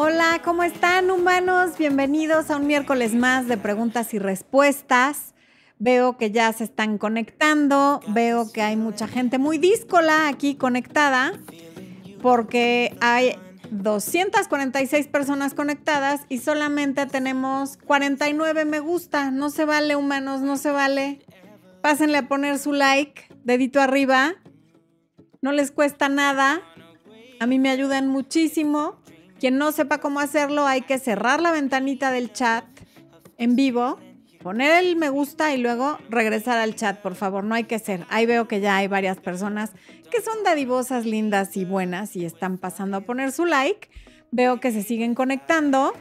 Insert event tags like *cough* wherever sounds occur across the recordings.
Hola, ¿cómo están humanos? Bienvenidos a un miércoles más de preguntas y respuestas. Veo que ya se están conectando, veo que hay mucha gente muy díscola aquí conectada, porque hay 246 personas conectadas y solamente tenemos 49 me gusta. No se vale, humanos, no se vale. Pásenle a poner su like, dedito arriba. No les cuesta nada. A mí me ayudan muchísimo. Quien no sepa cómo hacerlo, hay que cerrar la ventanita del chat en vivo, poner el me gusta y luego regresar al chat, por favor. No hay que ser. Ahí veo que ya hay varias personas que son dadivosas, lindas y buenas y están pasando a poner su like. Veo que se siguen conectando.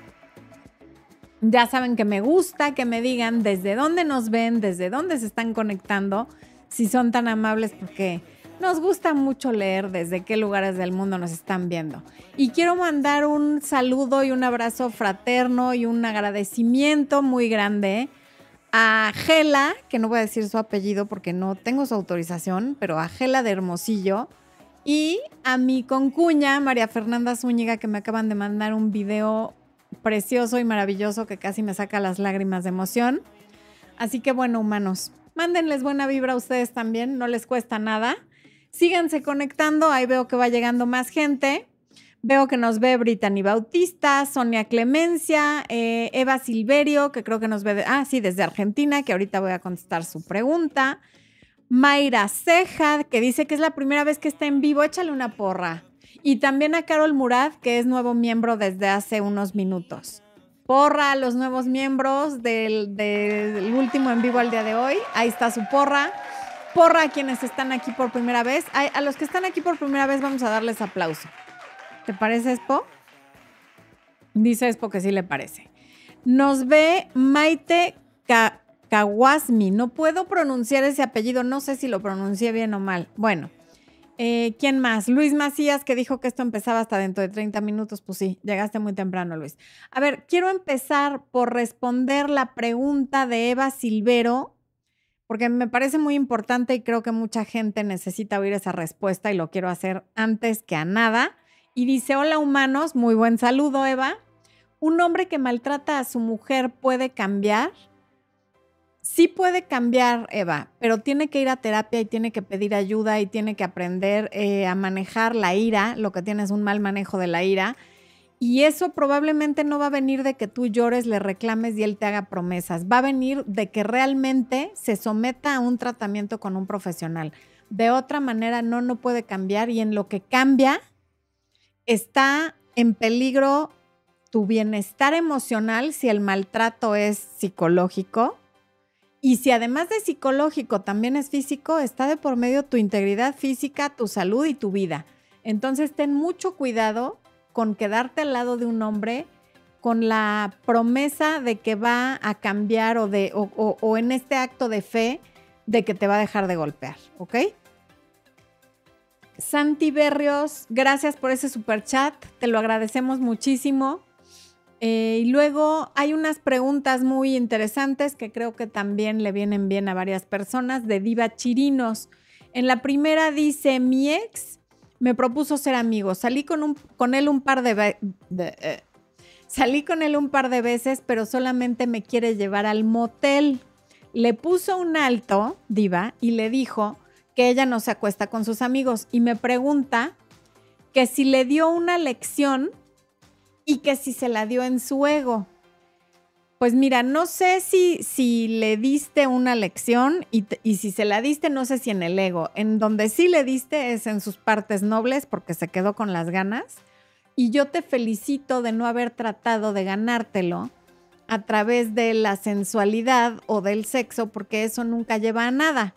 Ya saben que me gusta que me digan desde dónde nos ven, desde dónde se están conectando, si son tan amables porque nos gusta mucho leer desde qué lugares del mundo nos están viendo. Y quiero mandar un saludo y un abrazo fraterno y un agradecimiento muy grande a Gela, que no voy a decir su apellido porque no tengo su autorización, pero a Gela de Hermosillo. Y a mi concuña, María Fernanda Zúñiga, que me acaban de mandar un video precioso y maravilloso que casi me saca las lágrimas de emoción. Así que bueno, humanos, mándenles buena vibra a ustedes también, no les cuesta nada. Síganse conectando, ahí veo que va llegando más gente. Veo que nos ve Brittany Bautista, Sonia Clemencia, eh, Eva Silverio, que creo que nos ve, ah, sí, desde Argentina, que ahorita voy a contestar su pregunta. Mayra Ceja, que dice que es la primera vez que está en vivo, échale una porra. Y también a Carol Murad, que es nuevo miembro desde hace unos minutos. Porra a los nuevos miembros del, del último en vivo al día de hoy. Ahí está su porra porra a quienes están aquí por primera vez. A, los que están aquí por primera vez vamos a darles aplauso. ¿Te parece, Expo? Dice Expo que sí le parece. Nos ve Maite Kawasmi. No puedo pronunciar ese apellido, no sé si lo pronuncié bien o mal. Bueno, eh, ¿quién más? Luis Macías, que dijo que esto empezaba hasta dentro de 30 minutos. Pues sí, llegaste muy temprano, Luis. A ver, quiero empezar por responder la pregunta de Eva Silvero porque me parece muy importante y creo que mucha gente necesita oír esa respuesta y lo quiero hacer antes que a nada. Y dice, hola humanos, muy buen saludo Eva. ¿Un hombre que maltrata a su mujer puede cambiar? Sí puede cambiar, Eva, pero tiene que ir a terapia y tiene que pedir ayuda y tiene que aprender eh, a manejar la ira, lo que tiene es un mal manejo de la ira y eso probablemente no va a venir de que tú llores, le reclames y él te haga promesas. Va a venir de que realmente se someta a un tratamiento con un profesional. De otra manera no, no puede cambiar y en lo que cambia está en peligro tu bienestar emocional si el maltrato es psicológico. Y si además de psicológico también es físico, está de por medio tu integridad física, tu salud y tu vida. Entonces ten mucho cuidado con quedarte al lado de un hombre con la promesa de que va a cambiar o, de, o, en este acto de fe de que te va a dejar de golpear, ¿ok? Santi Berrios, gracias por ese super chat, te lo agradecemos muchísimo. Eh, y luego hay unas preguntas muy interesantes que creo que también le vienen bien a varias personas de Diva Chirinos. En la primera dice, mi ex me propuso ser amigo. Salí con, un, con él un par de, eh, salí con él un par de veces, pero solamente me quiere llevar al motel. Le puso un alto, diva, y le dijo que ella no se acuesta con sus amigos y me pregunta que si le dio una lección y que si se la dio en su ego. Pues mira, no sé si, si le diste una lección y, y, si se la diste, no sé si en el ego. En donde sí le diste es en sus partes nobles porque se quedó con las ganas. Y yo te felicito de no haber tratado de ganártelo a través de la sensualidad o del sexo porque eso nunca lleva a nada.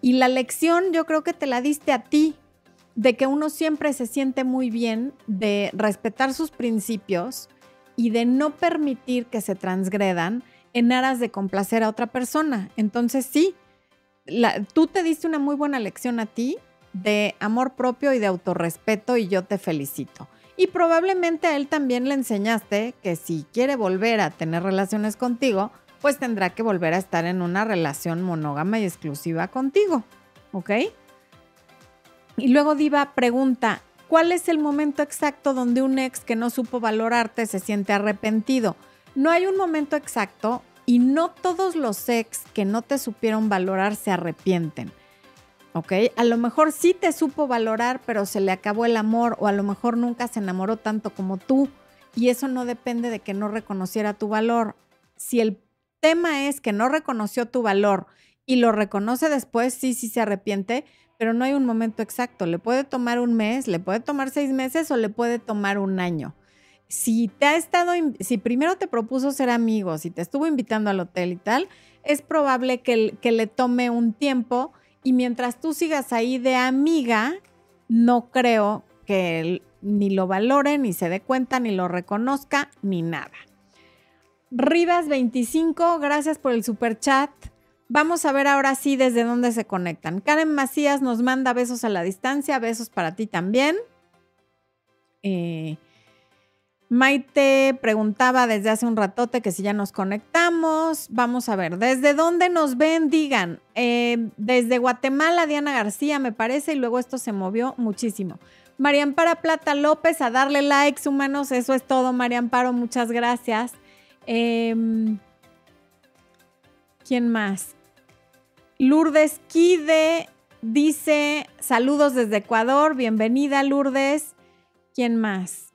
Y la lección yo creo que te la diste a ti, de que uno siempre se siente muy bien de respetar sus principios y de no permitir que se transgredan en aras de complacer a otra persona. Entonces sí, tú te diste una muy buena lección a ti de amor propio y de autorrespeto y yo te felicito. Y probablemente a él también le enseñaste que si quiere volver a tener relaciones contigo, pues tendrá que volver a estar en una relación monógama y exclusiva contigo. ¿Ok? Y luego Diva pregunta, ¿Cuál es el momento exacto donde un ex que no supo valorarte se siente arrepentido? No hay un momento exacto y no todos los ex que no te supieron valorar se arrepienten. ¿Ok? A lo mejor sí te supo valorar, pero se le acabó el amor o a lo mejor nunca se enamoró tanto como tú y eso no depende de que no reconociera tu valor. Si el tema es que no reconoció tu valor y lo reconoce después, sí, sí se arrepiente, pero no hay un momento exacto. Le puede tomar un mes, le puede tomar seis meses o le puede tomar un año. Si te ha estado, si primero te propuso ser amigo, si te estuvo invitando al hotel y tal, es probable que, que le tome un tiempo y mientras tú sigas ahí de amiga, no creo que él ni lo valore, ni se dé cuenta, ni lo reconozca, ni nada. Rivas 25, gracias por el super chat. Vamos a ver ahora sí desde dónde se conectan. Karen Macías nos manda besos a la distancia, besos para ti también. Eh, Maite preguntaba desde hace un ratote que si ya nos conectamos. Vamos a ver, ¿desde dónde nos ven? Digan, eh, desde Guatemala, Diana García, me parece, y luego esto se movió muchísimo. María Amparo Plata López, a darle likes, humanos, eso es todo, María Amparo, muchas gracias. Em, ¿Quién más? Lourdes Kide dice, saludos desde Ecuador, bienvenida Lourdes. ¿Quién más?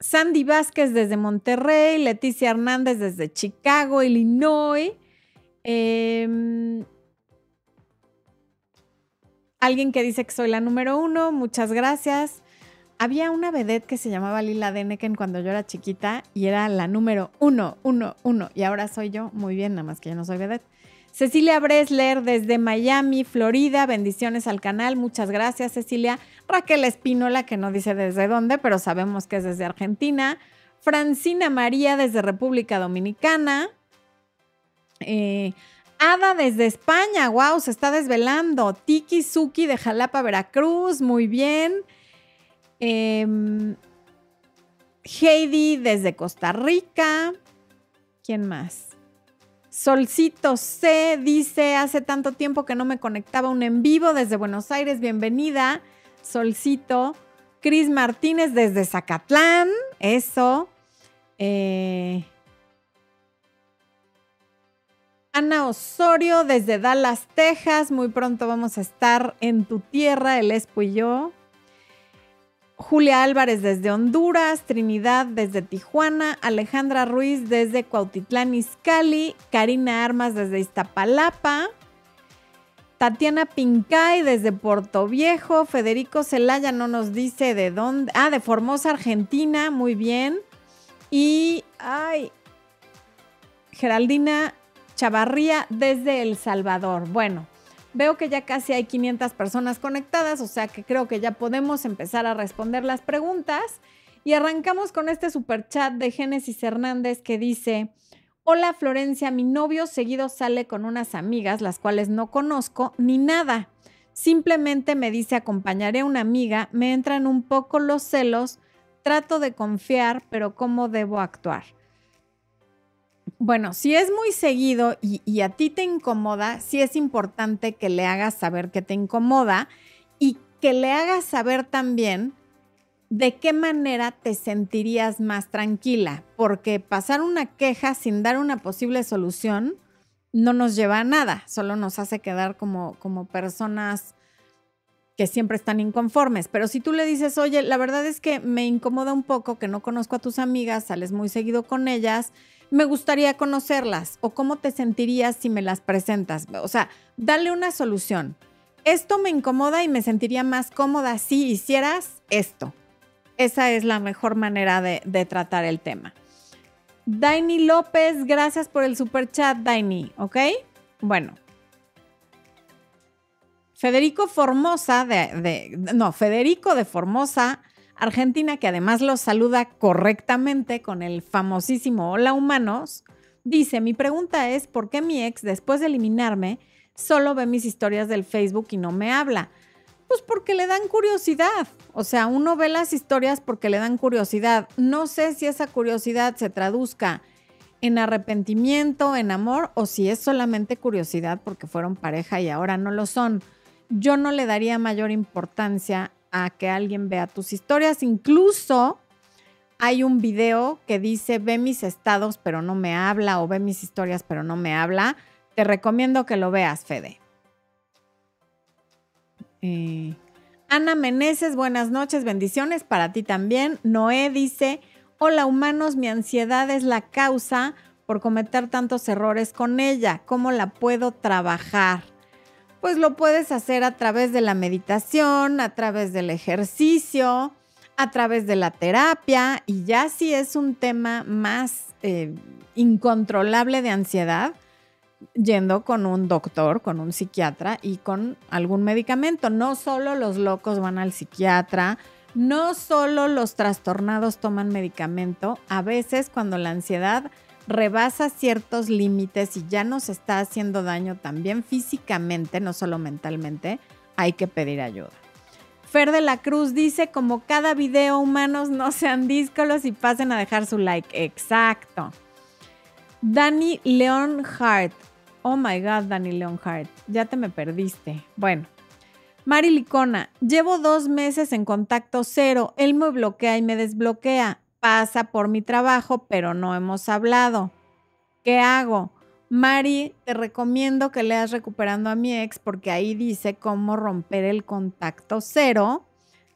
Sandy Vázquez desde Monterrey, Leticia Hernández desde Chicago, Illinois. Em, alguien que dice que soy la número uno, muchas gracias. Había una vedette que se llamaba Lila Deneken cuando yo era chiquita y era la número uno, uno, uno. Y ahora soy yo, muy bien, nada más que yo no soy vedette. Cecilia Bresler desde Miami, Florida. Bendiciones al canal. Muchas gracias, Cecilia. Raquel Espínola, que no dice desde dónde, pero sabemos que es desde Argentina. Francina María desde República Dominicana. Eh, Ada desde España, wow, se está desvelando. Tiki Suki de Jalapa, Veracruz, muy bien. Em, Heidi desde Costa Rica. ¿Quién más? Solcito C dice, hace tanto tiempo que no me conectaba un en vivo desde Buenos Aires, bienvenida. Solcito. Cris Martínez desde Zacatlán, eso. Eh, Ana Osorio desde Dallas, Texas, muy pronto vamos a estar en tu tierra, el Espo y yo. Julia Álvarez desde Honduras, Trinidad desde Tijuana, Alejandra Ruiz desde Cuautitlán Izcalli, Karina Armas desde Iztapalapa, Tatiana Pincay desde Puerto Viejo, Federico Celaya no nos dice de dónde, ah, de Formosa, Argentina, muy bien. Y, ay, Geraldina Chavarría desde El Salvador. Bueno, Veo que ya casi hay 500 personas conectadas, o sea que creo que ya podemos empezar a responder las preguntas. Y arrancamos con este super chat de Génesis Hernández que dice, hola Florencia, mi novio seguido sale con unas amigas, las cuales no conozco ni nada. Simplemente me dice acompañaré a una amiga, me entran un poco los celos, trato de confiar, pero ¿cómo debo actuar? Bueno, si es muy seguido y, a ti te incomoda, sí es importante que le hagas saber que te incomoda y que le hagas saber también de qué manera te sentirías más tranquila, porque pasar una queja sin dar una posible solución no nos lleva a nada, solo nos hace quedar como, como personas que siempre están inconformes. Pero si tú le dices, oye, la verdad es que me incomoda un poco que no conozco a tus amigas, sales muy seguido con ellas, me gustaría conocerlas o cómo te sentirías si me las presentas. O sea, dale una solución. Esto me incomoda y me sentiría más cómoda si hicieras esto. Esa es la mejor manera de, tratar el tema. Daini López, gracias por el super chat, Daini, ¿ok? Bueno. Federico Formosa, de, no, Federico de Formosa Argentina, que además los saluda correctamente con el famosísimo Hola Humanos, dice, mi pregunta es, ¿por qué mi ex, después de eliminarme, solo ve mis historias del Facebook y no me habla? Pues porque le dan curiosidad. O sea, uno ve las historias porque le dan curiosidad. No sé si esa curiosidad se traduzca en arrepentimiento, en amor, o si es solamente curiosidad porque fueron pareja y ahora no lo son. Yo no le daría mayor importancia a que alguien vea tus historias. Incluso hay un video que dice ve mis estados pero no me habla o ve mis historias pero no me habla. Te recomiendo que lo veas, Fede. Eh, Ana Meneses, buenas noches, bendiciones para ti también. Noé dice, hola humanos, mi ansiedad es la causa por cometer tantos errores con ella. ¿Cómo la puedo trabajar? Pues lo puedes hacer a través de la meditación, a través del ejercicio, a través de la terapia y ya si es un tema más eh, incontrolable de ansiedad, yendo con un doctor, con un psiquiatra y con algún medicamento. No solo los locos van al psiquiatra, no solo los trastornados toman medicamento, a veces cuando la ansiedad rebasa ciertos límites y ya nos está haciendo daño también físicamente, no solo mentalmente, hay que pedir ayuda. Fer de la Cruz dice, como cada video humanos no sean díscolos y pasen a dejar su like. Exacto. Dani Leon Hart. Oh my God, Dani Leon Hart. Ya te me perdiste. Bueno. Mari Licona, llevo dos meses en contacto cero. Él me bloquea y me desbloquea. Pasa por mi trabajo, pero no hemos hablado. ¿Qué hago? Mari, te recomiendo que leas Recuperando a mi ex porque ahí dice cómo romper el contacto cero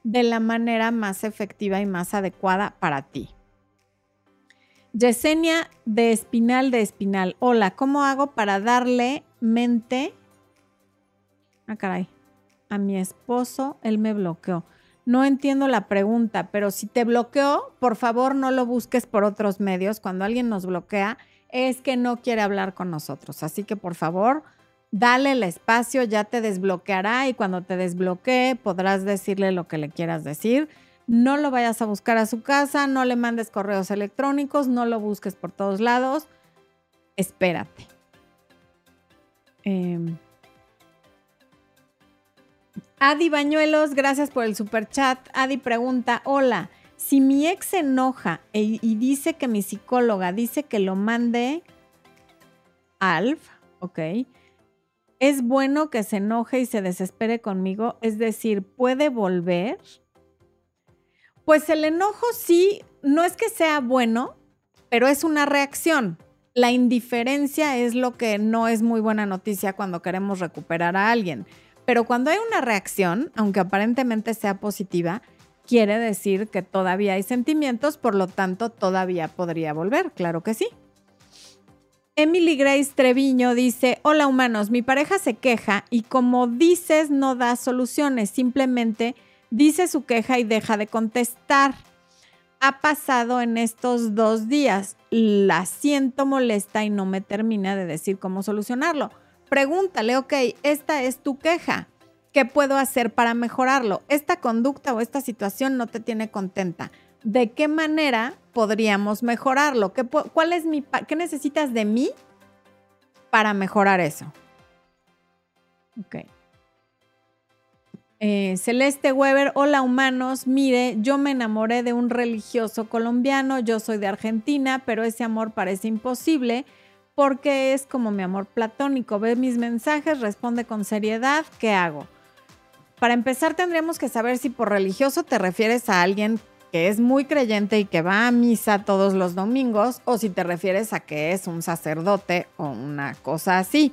de la manera más efectiva y más adecuada para ti. Yesenia de Espinal de Espinal. Hola, ¿cómo hago para darle mente? Ah, caray. A mi esposo, él me bloqueó. No entiendo la pregunta, pero si te bloqueó, por favor no lo busques por otros medios. Cuando alguien nos bloquea, es que no quiere hablar con nosotros. Así que por favor, dale el espacio, ya te desbloqueará y cuando te desbloquee podrás decirle lo que le quieras decir. No lo vayas a buscar a su casa, no le mandes correos electrónicos, no lo busques por todos lados. Espérate. Em, Adi Bañuelos, gracias por el super chat. Adi pregunta, hola, si mi ex se enoja e, y dice que mi psicóloga dice que lo mande Alf, ok, es bueno que se enoje y se desespere conmigo, es decir, puede volver. Pues el enojo sí, no es que sea bueno, pero es una reacción. La indiferencia es lo que no es muy buena noticia cuando queremos recuperar a alguien. Pero cuando hay una reacción, aunque aparentemente sea positiva, quiere decir que todavía hay sentimientos, por lo tanto todavía podría volver, claro que sí. Emily Grace Treviño dice, hola humanos, mi pareja se queja y como dices no da soluciones, simplemente dice su queja y deja de contestar. Ha pasado en estos dos días, la siento molesta y no me termina de decir cómo solucionarlo. Pregúntale, ok, esta es tu queja. ¿Qué puedo hacer para mejorarlo? Esta conducta o esta situación no te tiene contenta. ¿De qué manera podríamos mejorarlo? ¿Qué, cuál es mi, ¿Qué necesitas de mí para mejorar eso? Ok. Eh, Celeste Weber, hola humanos, mire, yo me enamoré de un religioso colombiano, yo soy de Argentina, pero ese amor parece imposible porque es como mi amor platónico, ve mis mensajes, responde con seriedad, ¿qué hago? Para empezar, tendríamos que saber si por religioso te refieres a alguien que es muy creyente y que va a misa todos los domingos, o si te refieres a que es un sacerdote o una cosa así.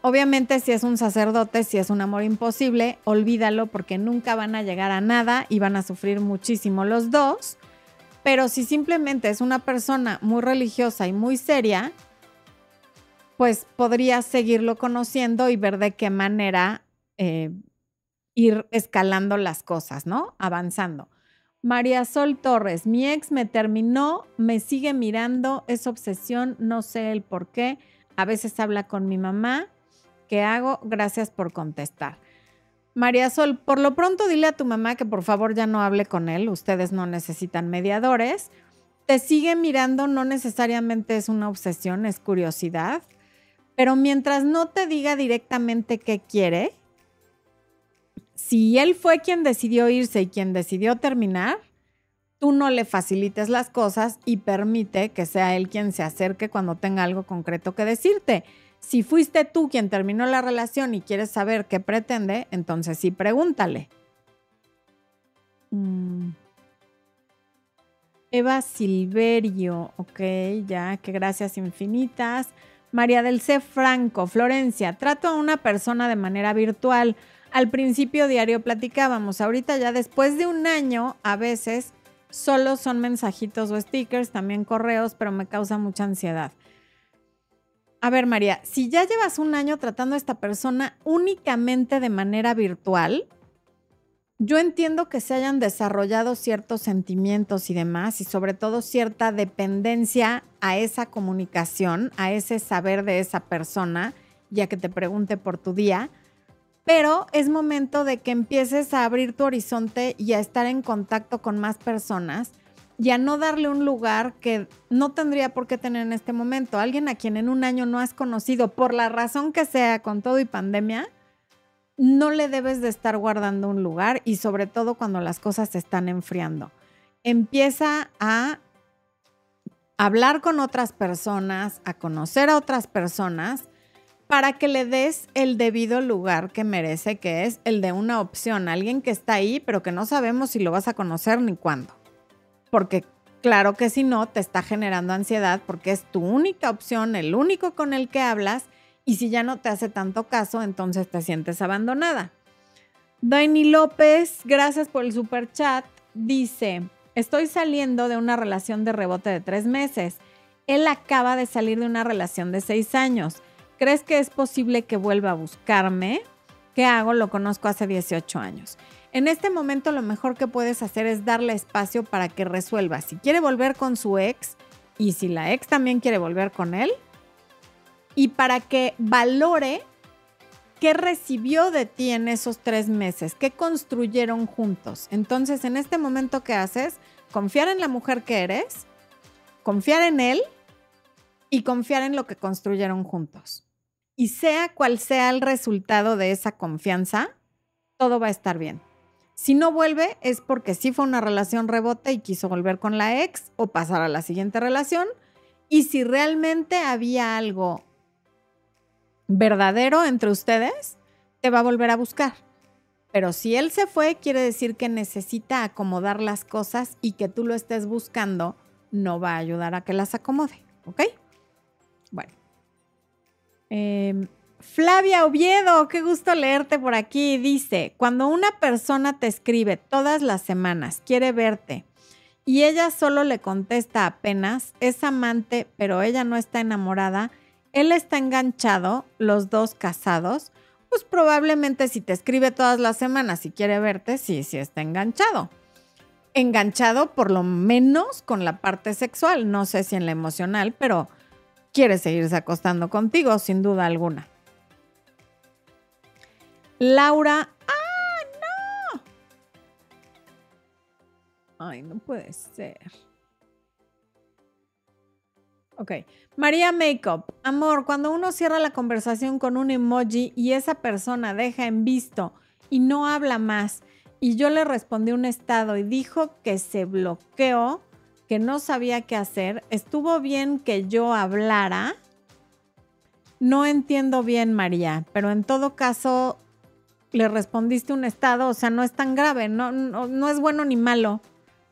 Obviamente, si es un sacerdote, si es un amor imposible, olvídalo porque nunca van a llegar a nada y van a sufrir muchísimo los dos. Pero si simplemente es una persona muy religiosa y muy seria, pues podrías seguirlo conociendo y ver de qué manera eh, ir escalando las cosas, ¿no? Avanzando. María Sol Torres, mi ex me terminó, me sigue mirando, es obsesión, no sé el por qué. A veces habla con mi mamá. ¿Qué hago? Gracias por contestar. María Sol, por lo pronto dile a tu mamá que por favor ya no hable con él, ustedes no necesitan mediadores. Te sigue mirando, no necesariamente es una obsesión, es curiosidad, pero mientras no te diga directamente qué quiere, si él fue quien decidió irse y quien decidió terminar, tú no le facilites las cosas y permite que sea él quien se acerque cuando tenga algo concreto que decirte. Si fuiste tú quien terminó la relación y quieres saber qué pretende, entonces sí pregúntale. Mm. Eva Silverio, ok, ya, que gracias infinitas. María del C. Franco, Florencia, trato a una persona de manera virtual. Al principio diario platicábamos, ahorita ya después de un año, a veces solo son mensajitos o stickers, también correos, pero me causa mucha ansiedad. A ver, María, si ya llevas un año tratando a esta persona únicamente de manera virtual, yo entiendo que se hayan desarrollado ciertos sentimientos y demás, y sobre todo cierta dependencia a esa comunicación, a ese saber de esa persona, ya que te pregunte por tu día, pero es momento de que empieces a abrir tu horizonte y a estar en contacto con más personas y a no darle un lugar que no tendría por qué tener en este momento. Alguien a quien en un año no has conocido, por la razón que sea, con todo y pandemia, no le debes de estar guardando un lugar y sobre todo cuando las cosas se están enfriando. Empieza a hablar con otras personas, a conocer a otras personas para que le des el debido lugar que merece, que es el de una opción, alguien que está ahí, pero que no sabemos si lo vas a conocer ni cuándo. Porque claro que si no, te está generando ansiedad porque es tu única opción, el único con el que hablas y si ya no te hace tanto caso, entonces te sientes abandonada. Dani López, gracias por el super chat. Dice, estoy saliendo de una relación de rebote de tres meses. Él acaba de salir de una relación de seis años. ¿Crees que es posible que vuelva a buscarme? ¿Qué hago? Lo conozco hace 18 años. En este momento lo mejor que puedes hacer es darle espacio para que resuelva si quiere volver con su ex y si la ex también quiere volver con él, y para que valore qué recibió de ti en esos tres meses, qué construyeron juntos. Entonces, en este momento, ¿qué haces? Confiar en la mujer que eres, confiar en él y confiar en lo que construyeron juntos. Y sea cual sea el resultado de esa confianza, todo va a estar bien. Si no vuelve es porque sí fue una relación rebote y quiso volver con la ex o pasar a la siguiente relación. Y si realmente había algo verdadero entre ustedes, te va a volver a buscar. Pero si él se fue, quiere decir que necesita acomodar las cosas y que tú lo estés buscando no va a ayudar a que las acomode. ¿Ok? Bueno. Em, Flavia Oviedo, qué gusto leerte por aquí. Dice, cuando una persona te escribe todas las semanas, quiere verte y ella solo le contesta apenas, es amante, pero ella no está enamorada, él está enganchado, los dos casados, pues probablemente si te escribe todas las semanas y quiere verte, sí, sí está enganchado. Enganchado por lo menos con la parte sexual, no sé si en la emocional, pero quiere seguirse acostando contigo, sin duda alguna. Laura, ¡ah, no! Ay, no puede ser. Ok. María Makeup. Amor, cuando uno cierra la conversación con un emoji y esa persona deja en visto y no habla más, y yo le respondí un estado y dijo que se bloqueó, que no sabía qué hacer, estuvo bien que yo hablara. No entiendo bien, María, pero en todo caso le respondiste un estado, o sea, no es tan grave, no, no, no es bueno ni malo.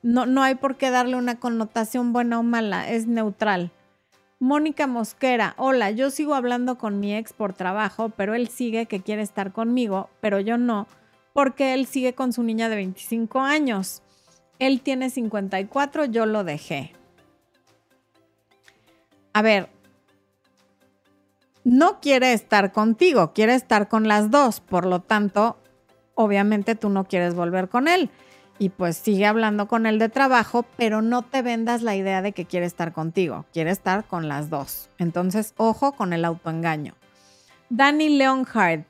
No, no hay por qué darle una connotación buena o mala, es neutral. Mónica Mosquera, hola, yo sigo hablando con mi ex por trabajo, pero él sigue que quiere estar conmigo, pero yo no, porque él sigue con su niña de 25 años. Él tiene 54, yo lo dejé. A ver, no quiere estar contigo, quiere estar con las dos, por lo tanto, obviamente tú no quieres volver con él y pues sigue hablando con él de trabajo, pero no te vendas la idea de que quiere estar contigo, quiere estar con las dos. Entonces, ojo con el autoengaño. Danny Leonhardt.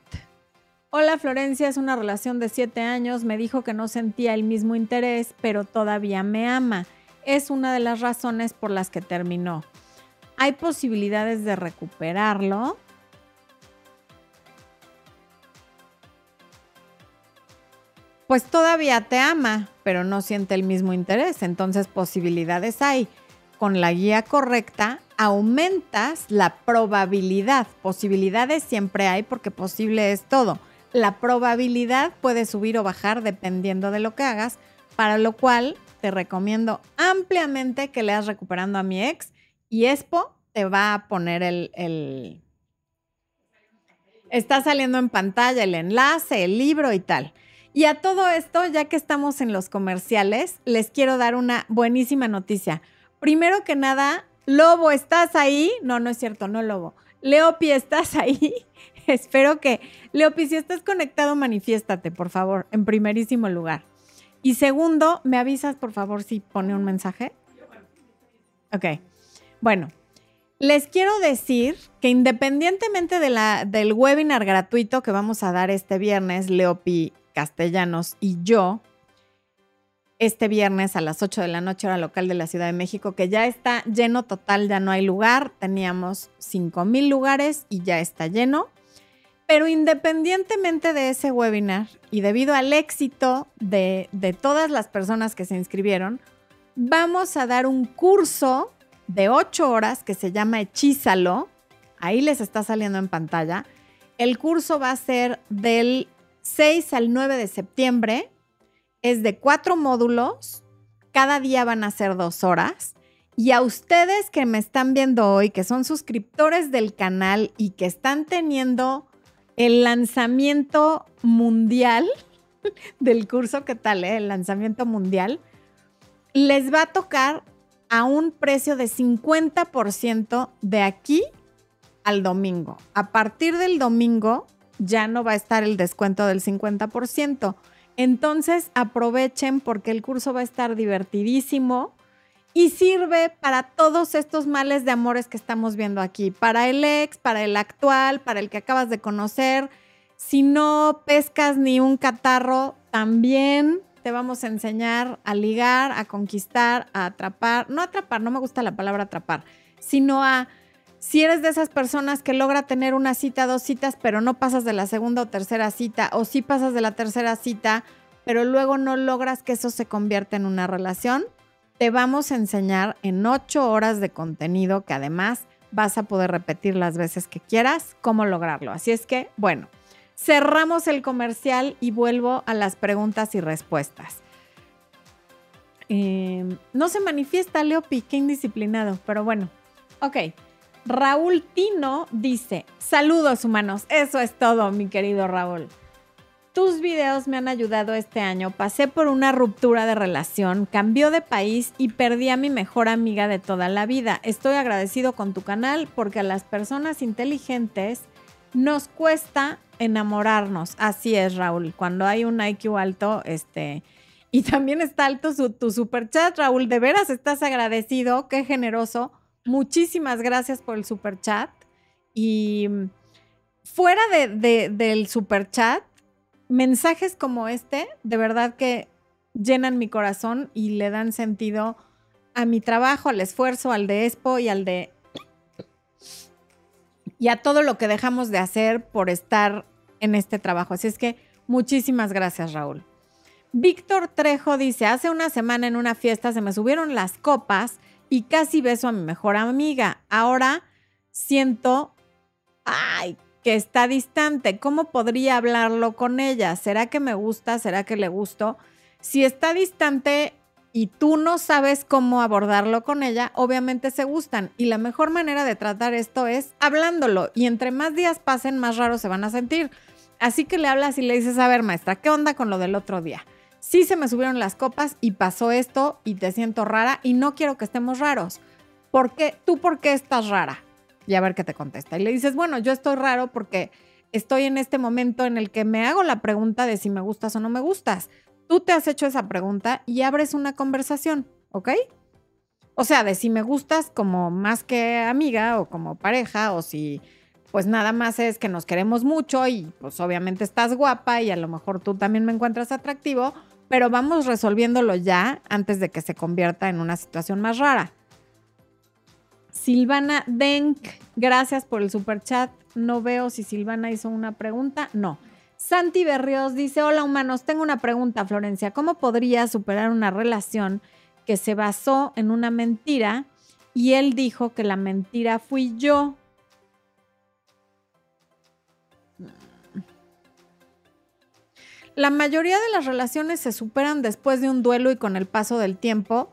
Hola Florencia, es una relación de siete años, me dijo que no sentía el mismo interés, pero todavía me ama. Es una de las razones por las que terminó. ¿Hay posibilidades de recuperarlo? Pues todavía te ama, pero no siente el mismo interés. Entonces posibilidades hay. Con la guía correcta aumentas la probabilidad. Posibilidades siempre hay porque posible es todo. La probabilidad puede subir o bajar dependiendo de lo que hagas para lo cual te recomiendo ampliamente que leas Recuperando a mi ex y Expo te va a poner el, el... Está saliendo en pantalla el enlace, el libro y tal. Y a todo esto, ya que estamos en los comerciales, les quiero dar una buenísima noticia. Primero que nada, Lobo, ¿estás ahí? No, no es cierto, no Lobo. Leopi, ¿estás ahí? *laughs* Espero que, Leopi, si estás conectado, manifiéstate, por favor, en primerísimo lugar. Y segundo, ¿me avisas, por favor, si pone un mensaje? Ok. Bueno, les quiero decir que independientemente de la, del webinar gratuito que vamos a dar este viernes, Leopi Castellanos y yo, este viernes a las 8 de la noche hora local de la Ciudad de México, que ya está lleno total, ya no hay lugar. Teníamos 5 mil lugares y ya está lleno. Pero independientemente de ese webinar y debido al éxito de, de todas las personas que se inscribieron, vamos a dar un curso de 8 horas que se llama Hechízalo. Ahí les está saliendo en pantalla. El curso va a ser del 6 al 9 de septiembre es de cuatro módulos, cada día van a ser dos horas. Y a ustedes que me están viendo hoy, que son suscriptores del canal y que están teniendo el lanzamiento mundial *laughs* del curso, ¿qué tal? Eh? El lanzamiento mundial, les va a tocar a un precio de 50% de aquí al domingo. A partir del domingo ya no va a estar el descuento del 50%. Entonces aprovechen porque el curso va a estar divertidísimo y sirve para todos estos males de amores que estamos viendo aquí, para el ex, para el actual, para el que acabas de conocer. Si no pescas ni un catarro, también te vamos a enseñar a ligar, a conquistar, a atrapar, no atrapar, no me gusta la palabra atrapar, sino a si eres de esas personas que logra tener una cita, dos citas, pero no pasas de la segunda o tercera cita, o sí pasas de la tercera cita, pero luego no logras que eso se convierta en una relación, te vamos a enseñar en ocho horas de contenido que además vas a poder repetir las veces que quieras cómo lograrlo. Así es que, bueno, cerramos el comercial y vuelvo a las preguntas y respuestas. Em, no se manifiesta Leopi, qué indisciplinado, pero bueno, ok. Raúl Tino dice, saludos humanos, eso es todo, mi querido Raúl. Tus videos me han ayudado este año. Pasé por una ruptura de relación, cambió de país y perdí a mi mejor amiga de toda la vida. Estoy agradecido con tu canal porque a las personas inteligentes nos cuesta enamorarnos. Así es, Raúl. Cuando hay un IQ alto, este... Y también está alto tu super chat, Raúl. De veras estás agradecido. Qué generoso Muchísimas gracias por el super chat. Y fuera de, del super chat, mensajes como este, de verdad que llenan mi corazón y le dan sentido a mi trabajo, al esfuerzo, al de Expo y al de... y a todo lo que dejamos de hacer por estar en este trabajo. Así es que muchísimas gracias, Raúl. Víctor Trejo dice, hace una semana en una fiesta se me subieron las copas y casi beso a mi mejor amiga. Ahora siento, ay, que está distante. ¿Cómo podría hablarlo con ella? ¿Será que me gusta? ¿Será que le gusto? Si está distante y tú no sabes cómo abordarlo con ella, obviamente se gustan. Y la mejor manera de tratar esto es hablándolo. Y entre más días pasen, más raros se van a sentir. Así que le hablas y le dices, a ver, maestra, ¿qué onda con lo del otro día? Sí se me subieron las copas y pasó esto y te siento rara y no quiero que estemos raros. ¿Por qué? ¿Tú por qué estás rara? Y a ver qué te contesta. Y le dices, bueno, yo estoy raro porque estoy en este momento en el que me hago la pregunta de si me gustas o no me gustas. Tú te has hecho esa pregunta y abres una conversación, ¿ok? O sea, de si me gustas como más que amiga o como pareja o si pues nada más es que nos queremos mucho y pues obviamente estás guapa y a lo mejor tú también me encuentras atractivo, pero vamos resolviéndolo ya antes de que se convierta en una situación más rara. Silvana Denk, gracias por el super chat. No veo si Silvana hizo una pregunta. No. Santi Berrios dice: Hola humanos, tengo una pregunta, Florencia. ¿Cómo podría superar una relación que se basó en una mentira y él dijo que la mentira fui yo? La mayoría de las relaciones se superan después de un duelo y con el paso del tiempo.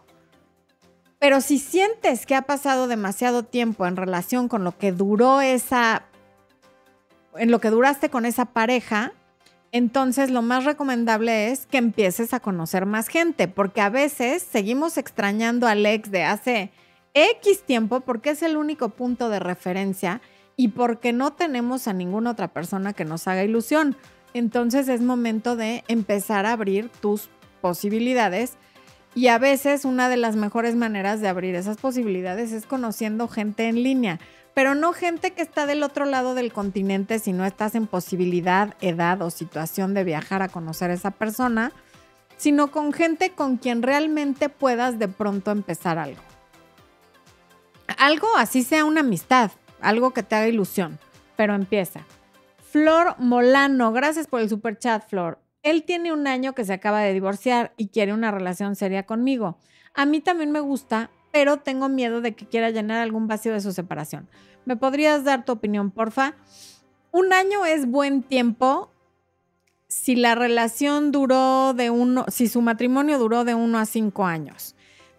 Pero si sientes que ha pasado demasiado tiempo en relación con lo que duró esa, en lo que duraste con esa pareja, entonces lo más recomendable es que empieces a conocer más gente, porque a veces seguimos extrañando al ex de hace X tiempo porque es el único punto de referencia y porque no tenemos a ninguna otra persona que nos haga ilusión entonces es momento de empezar a abrir tus posibilidades. Y a veces una de las mejores maneras de abrir esas posibilidades es conociendo gente en línea, pero no gente que está del otro lado del continente si no estás en posibilidad, edad o situación de viajar a conocer a esa persona, sino con gente con quien realmente puedas de pronto empezar algo. Algo así sea una amistad, algo que te haga ilusión, pero empieza. Flor Molano, gracias por el super chat, Flor. Él tiene un año que se acaba de divorciar y quiere una relación seria conmigo. A mí también me gusta, pero tengo miedo de que quiera llenar algún vacío de su separación. ¿Me podrías dar tu opinión, porfa? Un año es buen tiempo si la relación duró de uno, si su matrimonio duró de uno a cinco años.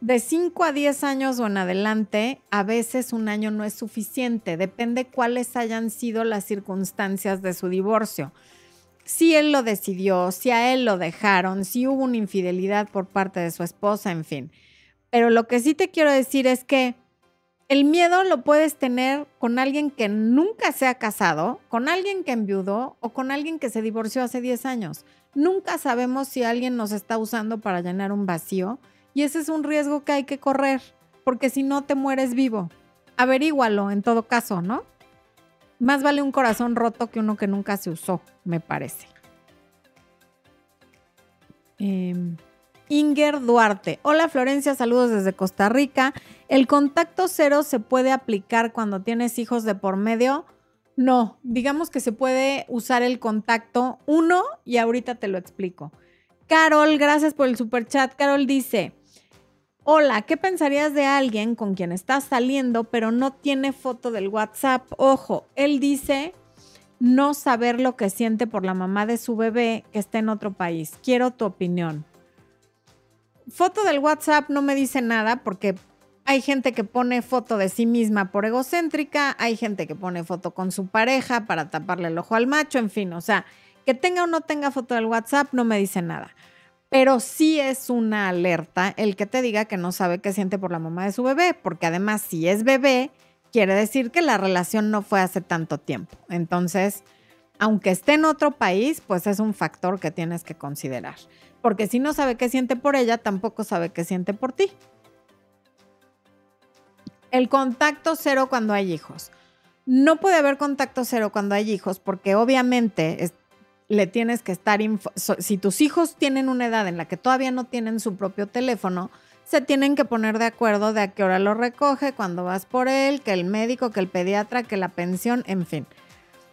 De 5 a 10 años o en adelante, a veces un año no es suficiente, depende cuáles hayan sido las circunstancias de su divorcio. Si él lo decidió, si a él lo dejaron, si hubo una infidelidad por parte de su esposa, en fin. Pero lo que sí te quiero decir es que el miedo lo puedes tener con alguien que nunca se ha casado, con alguien que enviudó o con alguien que se divorció hace 10 años. Nunca sabemos si alguien nos está usando para llenar un vacío y ese es un riesgo que hay que correr, porque si no te mueres vivo. Averígualo en todo caso, ¿no? Más vale un corazón roto que uno que nunca se usó, me parece. Em, Inger Duarte. Hola Florencia, saludos desde Costa Rica. ¿El contacto cero se puede aplicar cuando tienes hijos de por medio? No, digamos que se puede usar el contacto uno y ahorita te lo explico. Carol, gracias por el super chat. Carol dice, Hola, ¿qué pensarías de alguien con quien estás saliendo pero no tiene foto del WhatsApp? Ojo, él dice no saber lo que siente por la mamá de su bebé que está en otro país. Quiero tu opinión. Foto del WhatsApp no me dice nada porque hay gente que pone foto de sí misma por egocéntrica, hay gente que pone foto con su pareja para taparle el ojo al macho, en fin, o sea, que tenga o no tenga foto del WhatsApp no me dice nada pero sí es una alerta el que te diga que no sabe qué siente por la mamá de su bebé, porque además si es bebé, quiere decir que la relación no fue hace tanto tiempo. Entonces, aunque esté en otro país, pues es un factor que tienes que considerar, porque si no sabe qué siente por ella, tampoco sabe qué siente por ti. El contacto cero cuando hay hijos. No puede haber contacto cero cuando hay hijos porque obviamente le tienes que estar, si tus hijos tienen una edad en la que todavía no tienen su propio teléfono, se tienen que poner de acuerdo de a qué hora lo recoge, cuando vas por él, que el médico, que el pediatra, que la pensión, en fin.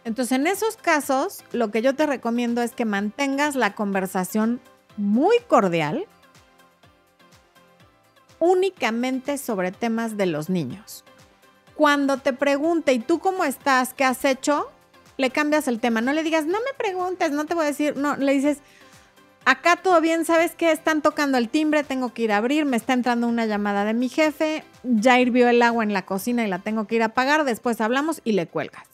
Entonces, en esos casos, lo que yo te recomiendo es que mantengas la conversación muy cordial, únicamente sobre temas de los niños. Cuando te pregunte, ¿y tú cómo estás? ¿Qué has hecho? Le cambias el tema. No le digas, no me preguntes, no te voy a decir, no, le dices, acá todo bien, ¿sabes qué? Están tocando el timbre, tengo que ir a abrir, me está entrando una llamada de mi jefe, ya hirvió el agua en la cocina y la tengo que ir a apagar, después hablamos y le cuelgas.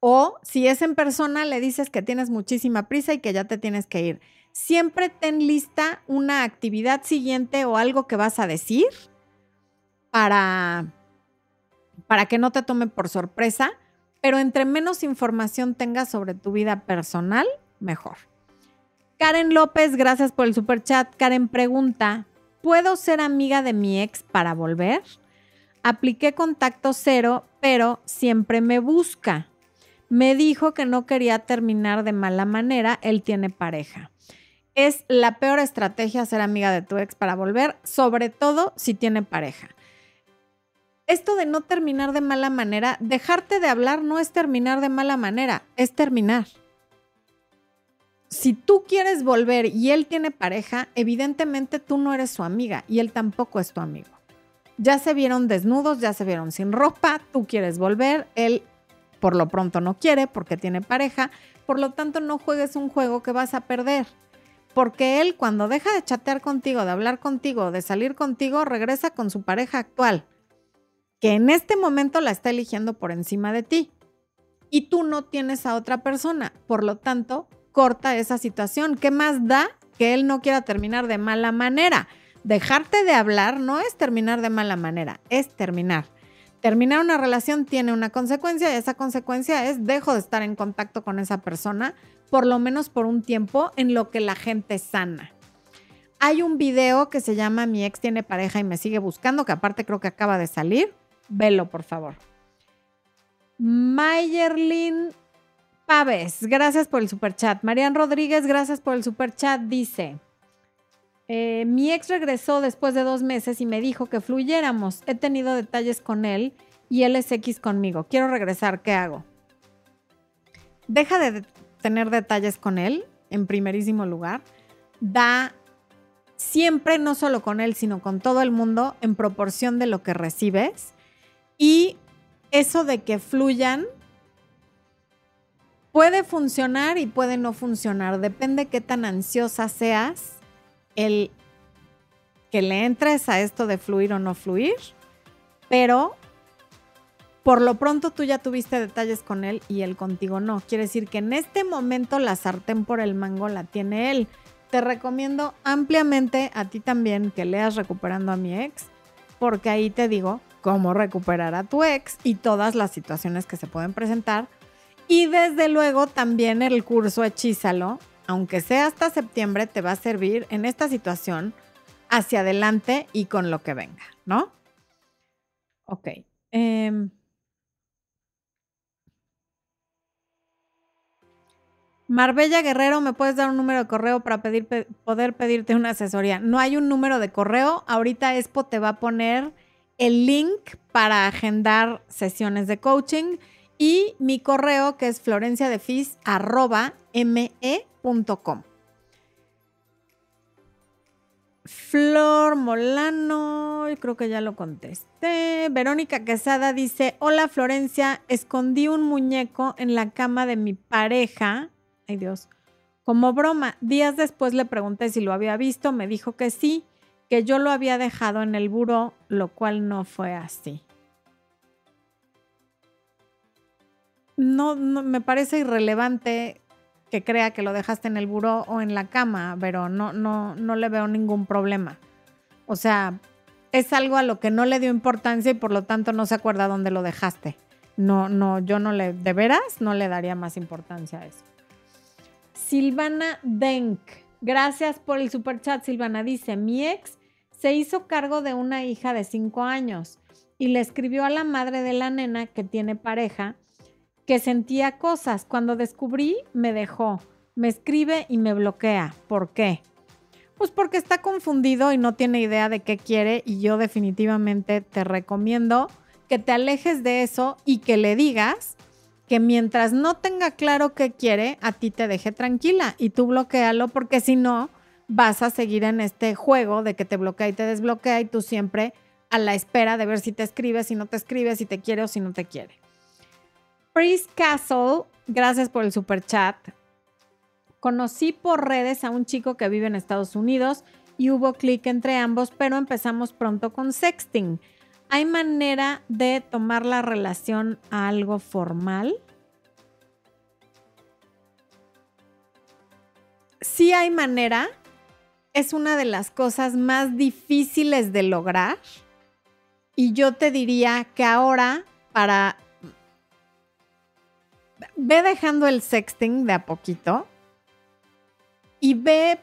O si es en persona, le dices que tienes muchísima prisa y que ya te tienes que ir. Siempre ten lista una actividad siguiente o algo que vas a decir para, para que no te tome por sorpresa pero entre menos información tengas sobre tu vida personal, mejor. Karen López, gracias por el super chat. Karen pregunta, ¿puedo ser amiga de mi ex para volver? Apliqué contacto cero, pero siempre me busca. Me dijo que no quería terminar de mala manera, él tiene pareja. Es la peor estrategia ser amiga de tu ex para volver, sobre todo si tiene pareja esto de no terminar de mala manera, dejarte de hablar no es terminar de mala manera, es terminar. Si tú quieres volver y él tiene pareja, evidentemente tú no eres su amiga y él tampoco es tu amigo. Ya se vieron desnudos, ya se vieron sin ropa, tú quieres volver, él por lo pronto no quiere porque tiene pareja, por lo tanto no juegues un juego que vas a perder. Porque él cuando deja de chatear contigo, de hablar contigo, de salir contigo, regresa con su pareja actual, que en este momento la está eligiendo por encima de ti. Y tú no tienes a otra persona. Por lo tanto, corta esa situación. ¿Qué más da que él no quiera terminar de mala manera? Dejarte de hablar no es terminar de mala manera, es terminar. Terminar una relación tiene una consecuencia y esa consecuencia es dejo de estar en contacto con esa persona, por lo menos por un tiempo, en lo que la gente sana. Hay un video que se llama Mi ex tiene pareja y me sigue buscando, que aparte creo que acaba de salir. Velo, por favor. Mayerlin Paves, gracias por el super chat. Marian Rodríguez, gracias por el super chat. Dice: eh, mi ex regresó después de dos meses y me dijo que fluyéramos. He tenido detalles con él y él es X conmigo. Quiero regresar, ¿qué hago? Deja de tener detalles con él, en primerísimo lugar. Da siempre, no solo con él, sino con todo el mundo, en proporción de lo que recibes. Y eso de que fluyan puede funcionar y puede no funcionar. Depende qué tan ansiosa seas el que le entres a esto de fluir o no fluir, pero por lo pronto tú ya tuviste detalles con él y él contigo no. Quiere decir que en este momento la sartén por el mango la tiene él. Te recomiendo ampliamente a ti también que leas Recuperando a mi ex, porque ahí te digo cómo recuperar a tu ex y todas las situaciones que se pueden presentar. Y desde luego también el curso Hechízalo, aunque sea hasta septiembre, te va a servir en esta situación hacia adelante y con lo que venga, ¿no? Ok. Em, Marbella Guerrero, ¿me puedes dar un número de correo para poder pedirte una asesoría? No hay un número de correo. Ahorita Expo te va a poner el link para agendar sesiones de coaching y mi correo que es florenciadefis.me Flor Molano, creo que ya lo contesté. Verónica Quesada dice, hola Florencia, escondí un muñeco en la cama de mi pareja. Ay Dios. Como broma, días después le pregunté si lo había visto, me dijo que sí, que yo lo había dejado en el buró, lo cual no fue así. No, me parece irrelevante que crea que lo dejaste en el buró o en la cama, pero no, no, no le veo ningún problema. O sea, es algo a lo que no le dio importancia y por lo tanto no se acuerda dónde lo dejaste. No, no, yo no le, de veras, no le daría más importancia a eso. Silvana Denk, gracias por el super chat, Silvana. Dice, mi ex se hizo cargo de una hija de cinco años y le escribió a la madre de la nena que tiene pareja que sentía cosas. Cuando descubrí, me dejó. Me escribe y me bloquea. ¿Por qué? Pues porque está confundido y no tiene idea de qué quiere y yo definitivamente te recomiendo que te alejes de eso y que le digas que mientras no tenga claro qué quiere, a ti te deje tranquila y tú bloquealo porque si no vas a seguir en este juego de que te bloquea y te desbloquea y tú siempre a la espera de ver si te escribe, si no te escribe, si te quiere o si no te quiere. Priest Castle, gracias por el super chat. Conocí por redes a un chico que vive en Estados Unidos y hubo clic entre ambos, pero empezamos pronto con sexting. ¿Hay manera de tomar la relación a algo formal? Sí hay manera. Es una de las cosas más difíciles de lograr. Y yo te diría que ahora, para ve dejando el sexting de a poquito y ve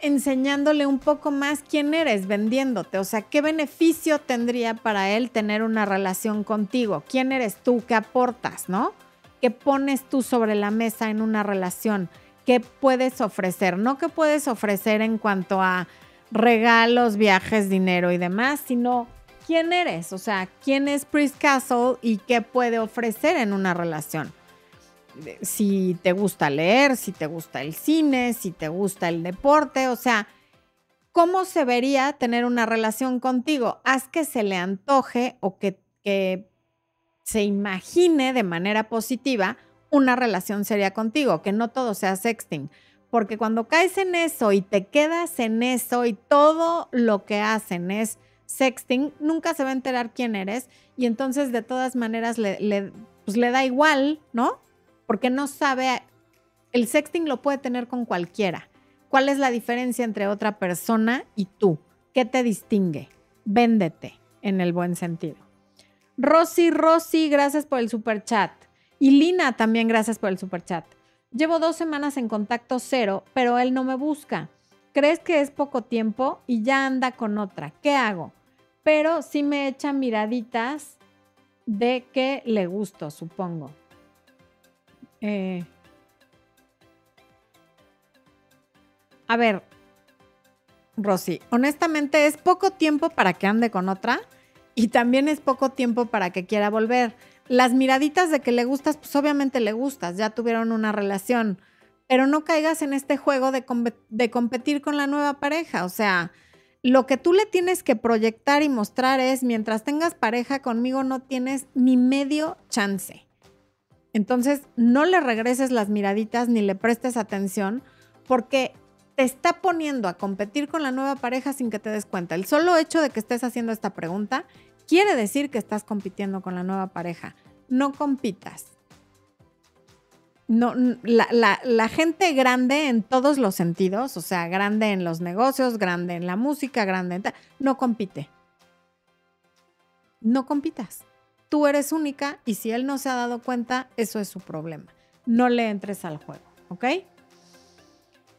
enseñándole un poco más quién eres vendiéndote. O sea, ¿qué beneficio tendría para él tener una relación contigo? ¿Quién eres tú? ¿Qué aportas? ¿No? ¿Qué pones tú sobre la mesa en una relación? ¿Qué puedes ofrecer? No qué puedes ofrecer en cuanto a regalos, viajes, dinero y demás, sino quién eres. O sea, quién es Priest Castle y qué puede ofrecer en una relación si te gusta leer, si te gusta el cine, si te gusta el deporte, o sea, ¿cómo se vería tener una relación contigo? Haz que se le antoje o que, se imagine de manera positiva una relación seria contigo, que no todo sea sexting. Porque cuando caes en eso y te quedas en eso y todo lo que hacen es sexting, nunca se va a enterar quién eres y entonces de todas maneras le, le, pues da igual, ¿no? Porque no sabe, el sexting lo puede tener con cualquiera. ¿Cuál es la diferencia entre otra persona y tú? ¿Qué te distingue? Véndete en el buen sentido. Rosy, Rosy, gracias por el super chat. Y Lina, también gracias por el super chat. Llevo dos semanas en contacto cero, pero él no me busca. ¿Crees que es poco tiempo y ya anda con otra? ¿Qué hago? Pero sí me echa miraditas de que le gusto, supongo. Eh, a ver, Rosy, honestamente es poco tiempo para que ande con otra y también es poco tiempo para que quiera volver. Las miraditas de que le gustas, pues obviamente le gustas, ya tuvieron una relación, pero no caigas en este juego de, competir con la nueva pareja. O sea, lo que tú le tienes que proyectar y mostrar es, mientras tengas pareja conmigo no tienes ni medio chance. Entonces, no le regreses las miraditas ni le prestes atención porque te está poniendo a competir con la nueva pareja sin que te des cuenta. El solo hecho de que estés haciendo esta pregunta quiere decir que estás compitiendo con la nueva pareja. No compitas. No, la, gente grande en todos los sentidos, o sea, grande en los negocios, grande en la música, grande en... No compite. No compitas. Tú eres única y si él no se ha dado cuenta, eso es su problema. No le entres al juego, ¿ok?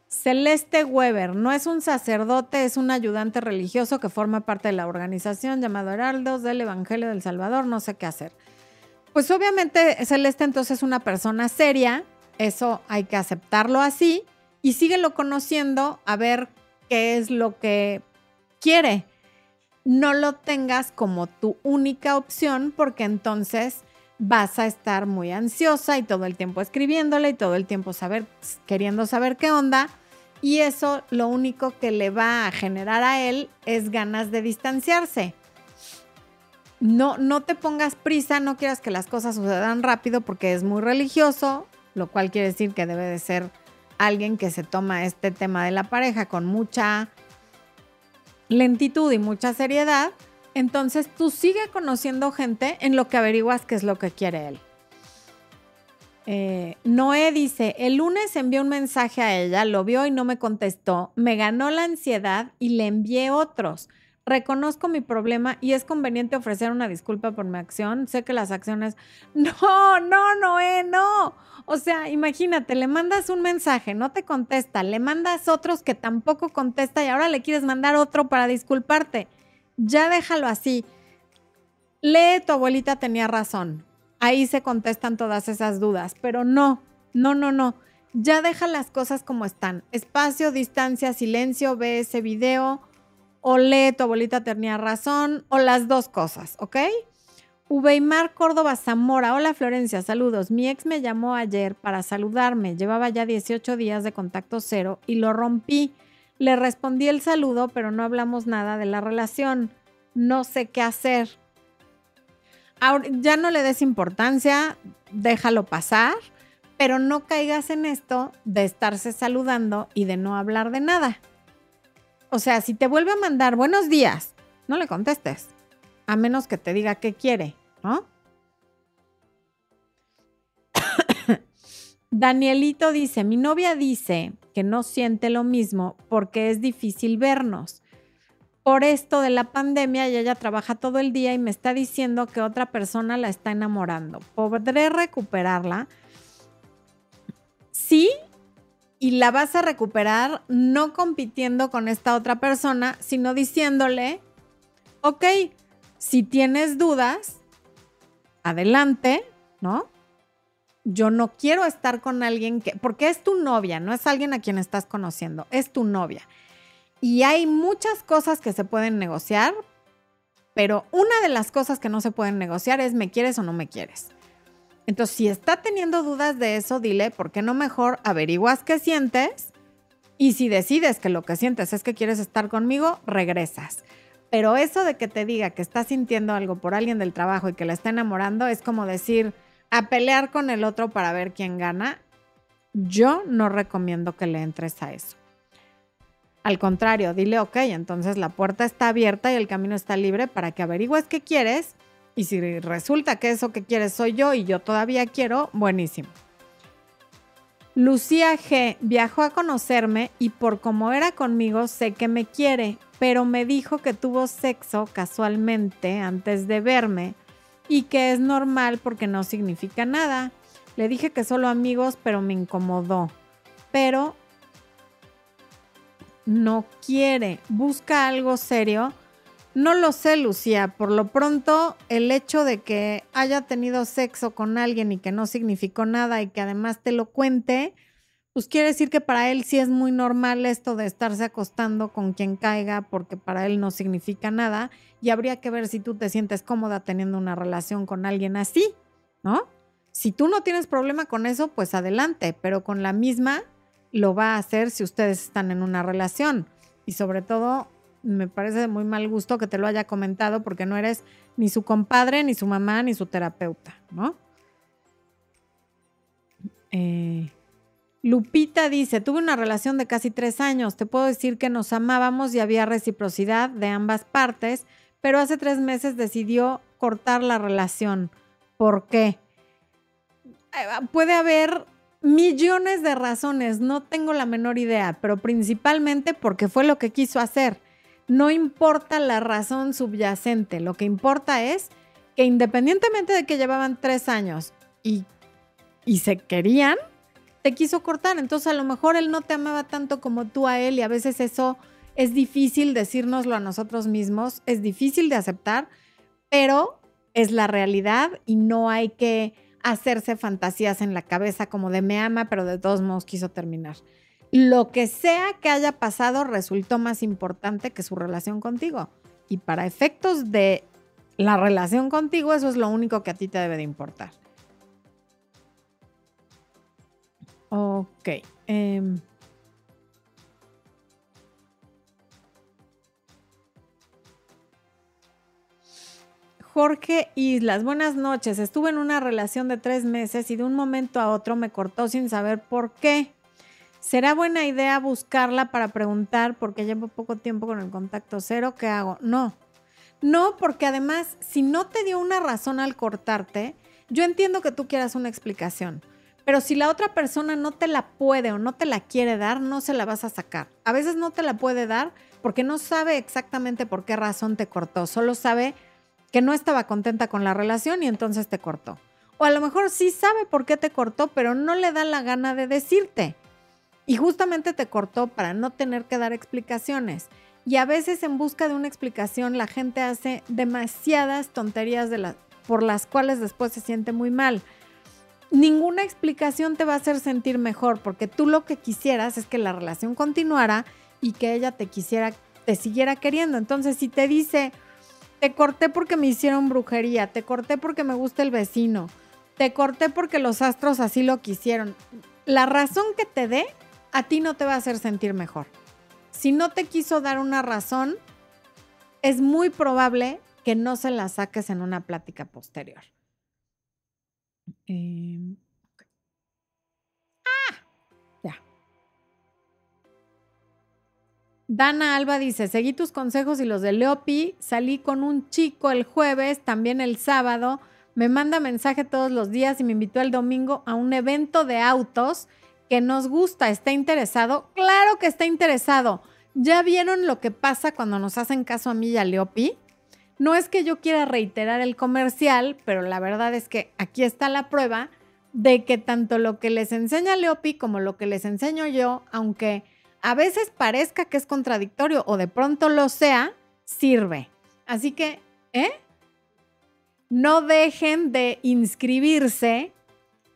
Celeste Weber no es un sacerdote, es un ayudante religioso que forma parte de la organización llamado Heraldos del Evangelio del Salvador, no sé qué hacer. Pues obviamente Celeste entonces es una persona seria, eso hay que aceptarlo así y síguelo conociendo a ver qué es lo que quiere. No lo tengas como tu única opción porque entonces vas a estar muy ansiosa y todo el tiempo escribiéndole y todo el tiempo saber, queriendo saber qué onda y eso lo único que le va a generar a él es ganas de distanciarse. No, no te pongas prisa, no quieras que las cosas sucedan rápido porque es muy religioso, lo cual quiere decir que debe de ser alguien que se toma este tema de la pareja con mucha lentitud y mucha seriedad. Entonces tú sigue conociendo gente en lo que averiguas qué es lo que quiere él. Eh, Noé dice, el lunes envié un mensaje a ella, lo vio y no me contestó, me ganó la ansiedad y le envié otros. Reconozco mi problema y es conveniente ofrecer una disculpa por mi acción. Sé que las acciones... *laughs* No, no, Noé, no. O sea, imagínate, le mandas un mensaje, no te contesta, le mandas otros que tampoco contesta y ahora le quieres mandar otro para disculparte. Ya déjalo así. Lee, tu abuelita tenía razón ahí se contestan todas esas dudas, pero no, no, no, no. Ya deja las cosas como están. Espacio, distancia, silencio, ve ese video o lee tu abuelita tenía razón o las dos cosas, ¿ok? Ubeimar Córdoba Zamora. Hola Florencia, saludos. Mi ex me llamó ayer para saludarme. Llevaba ya 18 días de contacto cero y lo rompí. Le respondí el saludo, pero no hablamos nada de la relación. No sé qué hacer ya no le des importancia, déjalo pasar, pero no caigas en esto de estarse saludando y de no hablar de nada. O sea, si te vuelve a mandar buenos días, no le contestes, a menos que te diga qué quiere, ¿no? *coughs* Danielito dice, mi novia dice que no siente lo mismo porque es difícil vernos por esto de la pandemia y ella trabaja todo el día y me está diciendo que otra persona la está enamorando. ¿Podré recuperarla? Sí, y la vas a recuperar no compitiendo con esta otra persona, sino diciéndole, ok, si tienes dudas, adelante, ¿no? Yo no quiero estar con alguien que, porque es tu novia, no es alguien a quien estás conociendo, es tu novia. Y hay muchas cosas que se pueden negociar, pero una de las cosas que no se pueden negociar es me quieres o no me quieres. Entonces, si está teniendo dudas de eso, dile, ¿por qué no mejor averiguas qué sientes? Y si decides que lo que sientes es que quieres estar conmigo, regresas. Pero eso de que te diga que está sintiendo algo por alguien del trabajo y que la está enamorando es como decir a pelear con el otro para ver quién gana. Yo no recomiendo que le entres a eso. Al contrario, dile, ok, entonces la puerta está abierta y el camino está libre para que averigües qué quieres y si resulta que eso que quieres soy yo y yo todavía quiero, buenísimo. Lucía G viajó a conocerme y por como era conmigo sé que me quiere, pero me dijo que tuvo sexo casualmente antes de verme y que es normal porque no significa nada. Le dije que solo amigos, pero me incomodó. Pero no quiere, busca algo serio. No lo sé, Lucía. Por lo pronto, el hecho de que haya tenido sexo con alguien y que no significó nada y que además te lo cuente, pues quiere decir que para él sí es muy normal esto de estarse acostando con quien caiga porque para él no significa nada y habría que ver si tú te sientes cómoda teniendo una relación con alguien así, ¿no? Si tú no tienes problema con eso, pues adelante, pero con la misma lo va a hacer si ustedes están en una relación. Y sobre todo, me parece de muy mal gusto que te lo haya comentado porque no eres ni su compadre, ni su mamá, ni su terapeuta, ¿no? Eh, Lupita dice, tuve una relación de casi tres años, te puedo decir que nos amábamos y había reciprocidad de ambas partes, pero hace tres meses decidió cortar la relación. ¿Por qué? Eh, puede haber millones de razones, no tengo la menor idea, pero principalmente porque fue lo que quiso hacer. No importa la razón subyacente, lo que importa es que independientemente de que llevaban tres años y, y se querían, te quiso cortar. Entonces a lo mejor él no te amaba tanto como tú a él y a veces eso es difícil decírnoslo a nosotros mismos, es difícil de aceptar, pero es la realidad y no hay que hacerse fantasías en la cabeza como de me ama, pero de todos modos quiso terminar. Lo que sea que haya pasado resultó más importante que su relación contigo. Y para efectos de la relación contigo, eso es lo único que a ti te debe de importar. Ok. Em, Jorge Islas, buenas noches. Estuve en una relación de tres meses y de un momento a otro me cortó sin saber por qué. ¿Será buena idea buscarla para preguntar porque llevo poco tiempo con el contacto cero? ¿Qué hago? No. No, porque además, si no te dio una razón al cortarte, yo entiendo que tú quieras una explicación, pero si la otra persona no te la puede o no te la quiere dar, no se la vas a sacar. A veces no te la puede dar porque no sabe exactamente por qué razón te cortó, solo sabe que no estaba contenta con la relación y entonces te cortó. O a lo mejor sí sabe por qué te cortó, pero no le da la gana de decirte. Y justamente te cortó para no tener que dar explicaciones. Y a veces en busca de una explicación la gente hace demasiadas tonterías por las cuales después se siente muy mal. Ninguna explicación te va a hacer sentir mejor porque tú lo que quisieras es que la relación continuara y que ella te quisiera, te siguiera queriendo. Entonces si te dice, te corté porque me hicieron brujería, te corté porque me gusta el vecino, te corté porque los astros así lo quisieron. La razón que te dé a ti no te va a hacer sentir mejor. Si no te quiso dar una razón, es muy probable que no se la saques en una plática posterior. Eh, Dana Alba dice, seguí tus consejos y los de Leopi, salí con un chico el jueves, también el sábado, me manda mensaje todos los días y me invitó el domingo a un evento de autos que nos gusta, está interesado. Claro que está interesado. ¿Ya vieron lo que pasa cuando nos hacen caso a mí y a Leopi? No es que yo quiera reiterar el comercial, pero la verdad es que aquí está la prueba de que tanto lo que les enseña Leopi como lo que les enseño yo, aunque a veces parezca que es contradictorio o de pronto lo sea, sirve. Así que, ¿eh? No dejen de inscribirse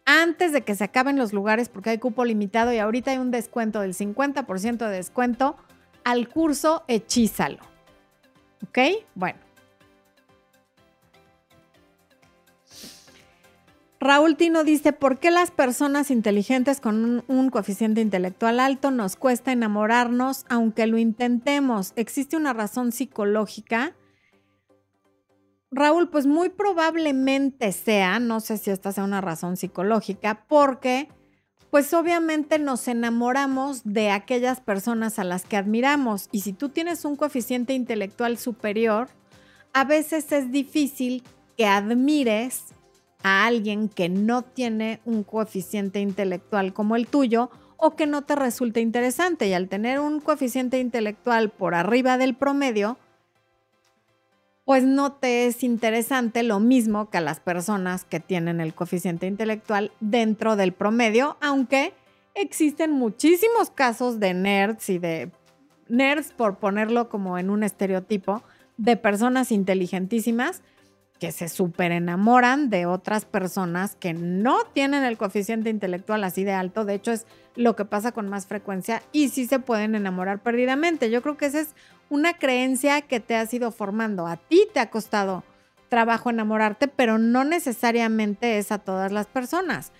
antes de que se acaben los lugares porque hay cupo limitado y ahorita hay un descuento del 50% de descuento al curso Hechízalo. ¿Ok? Bueno. Raúl Tino dice, ¿por qué las personas inteligentes con un, coeficiente intelectual alto nos cuesta enamorarnos aunque lo intentemos? ¿Existe una razón psicológica? Raúl, pues muy probablemente sea, no sé si esta sea una razón psicológica, porque pues obviamente nos enamoramos de aquellas personas a las que admiramos y si tú tienes un coeficiente intelectual superior, a veces es difícil que admires a alguien que no tiene un coeficiente intelectual como el tuyo o que no te resulte interesante. Y al tener un coeficiente intelectual por arriba del promedio, pues no te es interesante lo mismo que a las personas que tienen el coeficiente intelectual dentro del promedio, aunque existen muchísimos casos de nerds y de nerds, por ponerlo como en un estereotipo, de personas inteligentísimas que se súper enamoran de otras personas que no tienen el coeficiente intelectual así de alto. De hecho, es lo que pasa con más frecuencia y sí se pueden enamorar perdidamente. Yo creo que esa es una creencia que te ha ido formando. A ti te ha costado trabajo enamorarte, pero no necesariamente es a todas las personas.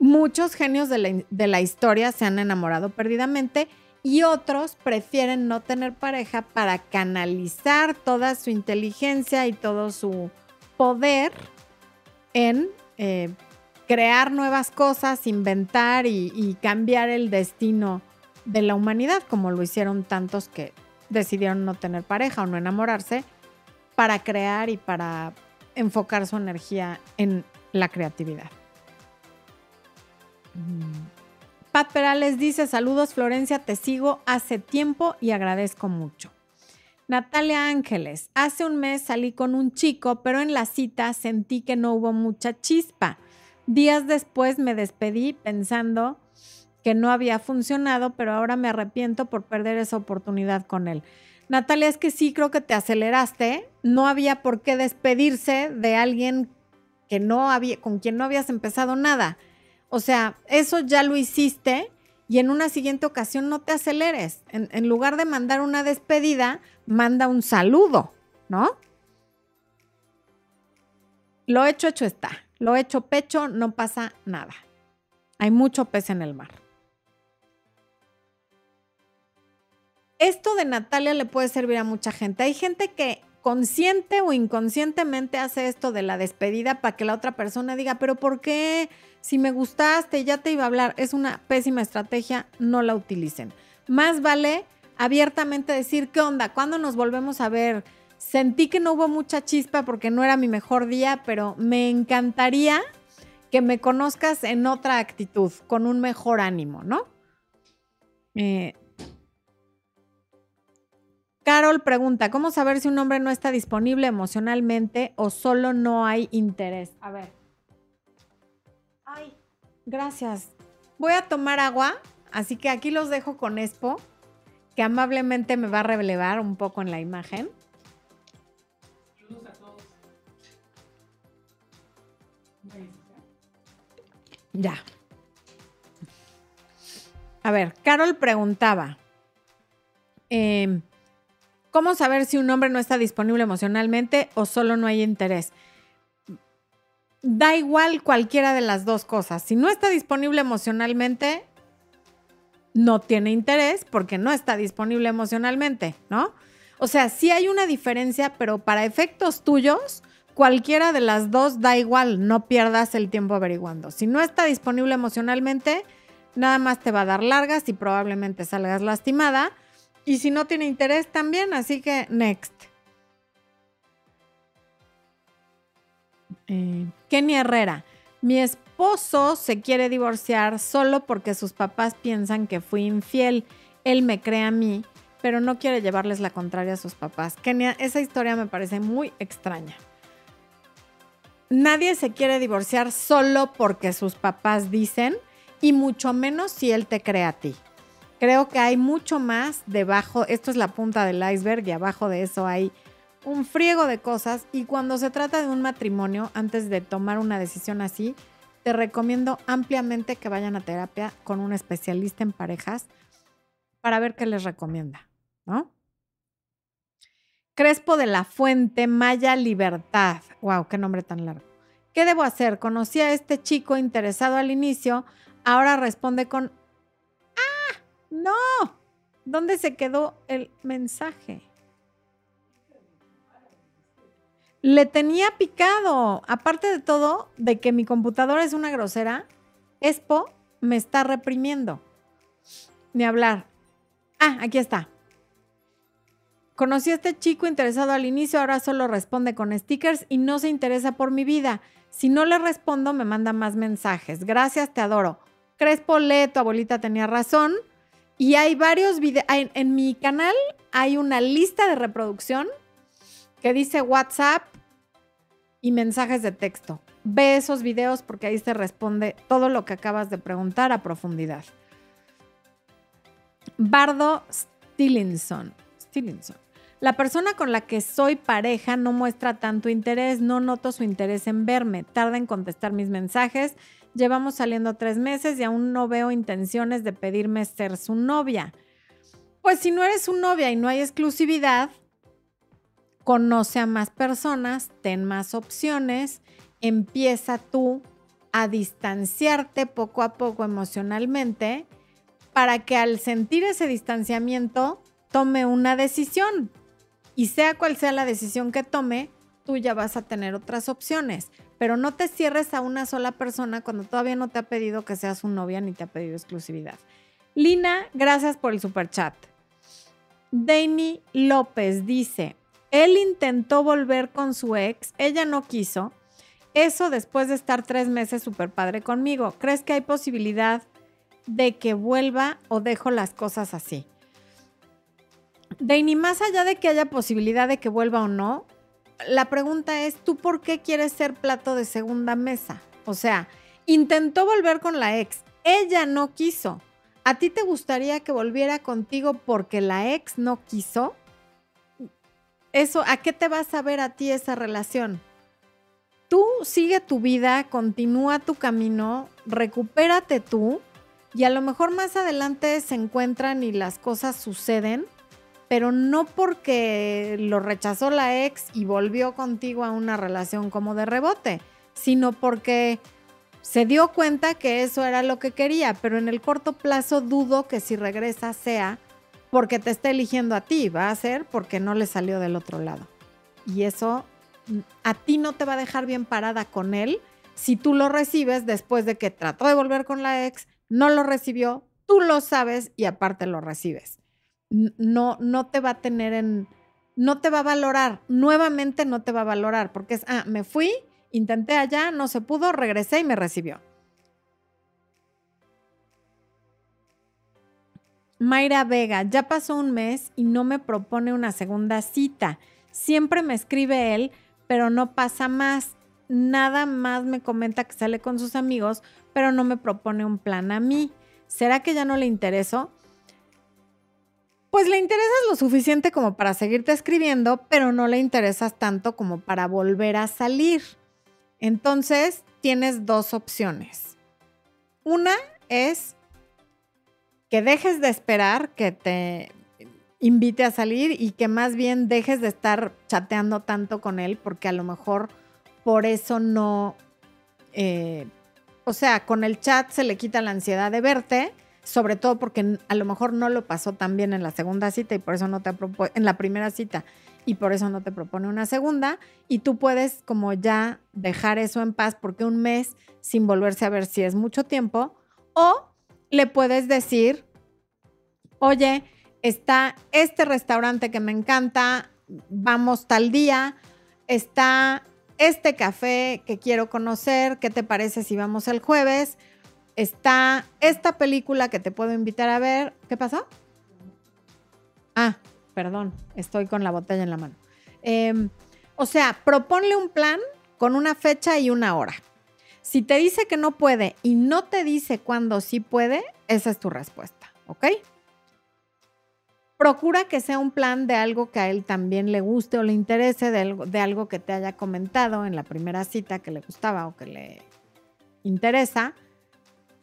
Muchos genios de la, de la historia se han enamorado perdidamente y otros prefieren no tener pareja para canalizar toda su inteligencia y todo su poder en eh, crear nuevas cosas, inventar y, cambiar el destino de la humanidad, como lo hicieron tantos que decidieron no tener pareja o no enamorarse, para crear y para enfocar su energía en la creatividad. Mm. Pat Perales dice, saludos Florencia, te sigo hace tiempo y agradezco mucho. Natalia Ángeles, hace un mes salí con un chico, pero en la cita sentí que no hubo mucha chispa. Días después me despedí pensando que no había funcionado, pero ahora me arrepiento por perder esa oportunidad con él. Natalia, es que sí creo que te aceleraste. No había por qué despedirse de alguien que no había, con quien no habías empezado nada. O sea, eso ya lo hiciste y en una siguiente ocasión no te aceleres. En, lugar de mandar una despedida, manda un saludo, ¿no? Lo hecho, hecho está. Lo hecho, pecho, no pasa nada. Hay mucho pez en el mar. Esto de Natalia le puede servir a mucha gente. Hay gente que consciente o inconscientemente hace esto de la despedida para que la otra persona diga, pero ¿por qué? Si me gustaste, ya te iba a hablar. Es una pésima estrategia, no la utilicen. Más vale abiertamente decir, ¿qué onda? ¿Cuándo nos volvemos a ver? Sentí que no hubo mucha chispa porque no era mi mejor día, pero me encantaría que me conozcas en otra actitud, con un mejor ánimo, ¿no? Eh, Carol pregunta, ¿cómo saber si un hombre no está disponible emocionalmente o solo no hay interés? A ver. Gracias. Voy a tomar agua, así que aquí los dejo con Expo, que amablemente me va a relevar un poco en la imagen. Ya. A ver, Carol preguntaba. Eh, ¿Cómo saber si un hombre no está disponible emocionalmente o solo no hay interés? Da igual cualquiera de las dos cosas. Si no está disponible emocionalmente, no tiene interés porque no está disponible emocionalmente, ¿no? O sea, sí hay una diferencia, pero para efectos tuyos, cualquiera de las dos da igual, no pierdas el tiempo averiguando. Si no está disponible emocionalmente, nada más te va a dar largas y probablemente salgas lastimada y si no tiene interés también, así que next. Eh, Kenny Herrera. Mi esposo se quiere divorciar solo porque sus papás piensan que fui infiel. Él me cree a mí, pero no quiere llevarles la contraria a sus papás. Kenia, esa historia me parece muy extraña. Nadie se quiere divorciar solo porque sus papás dicen, y mucho menos si él te cree a ti. Creo que hay mucho más debajo, esto es la punta del iceberg y abajo de eso hay un friego de cosas y cuando se trata de un matrimonio, antes de tomar una decisión así, te recomiendo ampliamente que vayan a terapia con un especialista en parejas para ver qué les recomienda, ¿no? Crespo de la Fuente, Maya Libertad. Wow, qué nombre tan largo. ¿Qué debo hacer? Conocí a este chico interesado al inicio, ahora responde con, ¡ah! ¡No! ¿Dónde se quedó el mensaje? Le tenía picado. Aparte de todo, de que mi computadora es una grosera, Expo me está reprimiendo. Ni hablar. Ah, aquí está. Conocí a este chico interesado al inicio, ahora solo responde con stickers y no se interesa por mi vida. Si no le respondo, me manda más mensajes. Gracias, te adoro. Crespo lee, tu abuelita tenía razón. Y hay varios videos. En mi canal hay una lista de reproducción que dice WhatsApp y mensajes de texto. Ve esos videos porque ahí se responde todo lo que acabas de preguntar a profundidad. Bardo Stillinson. Stillinson. La persona con la que soy pareja no muestra tanto interés, no noto su interés en verme, tarda en contestar mis mensajes, llevamos saliendo tres meses y aún no veo intenciones de pedirme ser su novia. Pues si no eres su novia y no hay exclusividad, conoce a más personas, ten más opciones, empieza tú a distanciarte poco a poco emocionalmente para que al sentir ese distanciamiento tome una decisión. Y sea cual sea la decisión que tome, tú ya vas a tener otras opciones. Pero no te cierres a una sola persona cuando todavía no te ha pedido que seas su novia ni te ha pedido exclusividad. Lina, gracias por el super chat. Dani López dice, él intentó volver con su ex, ella no quiso. Eso después de estar tres meses súper padre conmigo. ¿Crees que hay posibilidad de que vuelva o dejo las cosas así? ni más allá de que haya posibilidad de que vuelva o no, la pregunta es, ¿tú por qué quieres ser plato de segunda mesa? O sea, intentó volver con la ex, ella no quiso. ¿A ti te gustaría que volviera contigo porque la ex no quiso? Eso, ¿a qué te vas a ver a ti esa relación? Tú sigue tu vida, continúa tu camino, recupérate tú y a lo mejor más adelante se encuentran y las cosas suceden pero no porque lo rechazó la ex y volvió contigo a una relación como de rebote, sino porque se dio cuenta que eso era lo que quería, pero en el corto plazo dudo que si regresa sea porque te está eligiendo a ti, va a ser porque no le salió del otro lado. Y eso a ti no te va a dejar bien parada con él si tú lo recibes después de que trató de volver con la ex, no lo recibió, tú lo sabes y aparte lo recibes no, no te va a tener en, no te va a valorar, nuevamente no te va a valorar, porque es, ah, me fui, intenté allá, no se pudo, regresé y me recibió. Mayra Vega, ya pasó un mes y no me propone una segunda cita. Siempre me escribe él, pero no pasa más. Nada más me comenta que sale con sus amigos, pero no me propone un plan a mí. ¿Será que ya no le intereso? pues le interesas lo suficiente como para seguirte escribiendo, pero no le interesas tanto como para volver a salir. Entonces, tienes dos opciones. Una es que dejes de esperar que te invite a salir y que más bien dejes de estar chateando tanto con él, porque a lo mejor por eso no, eh, o sea, con el chat se le quita la ansiedad de verte sobre todo porque a lo mejor no lo pasó tan bien en la segunda cita y por eso no te en la primera cita y por eso no te propone una segunda y tú puedes como ya dejar eso en paz porque un mes sin volverse a ver si es mucho tiempo o le puedes decir, oye, está este restaurante que me encanta, vamos tal día, está este café que quiero conocer, ¿qué te parece si vamos el jueves? está esta película que te puedo invitar a ver. ¿Qué pasó? Ah, perdón, estoy con la botella en la mano. Em, o sea, proponle un plan con una fecha y una hora. Si te dice que no puede y no te dice cuándo sí puede, esa es tu respuesta, ¿ok? Procura que sea un plan de algo que a él también le guste o le interese, de algo, de algo que te haya comentado en la primera cita que le gustaba o que le interesa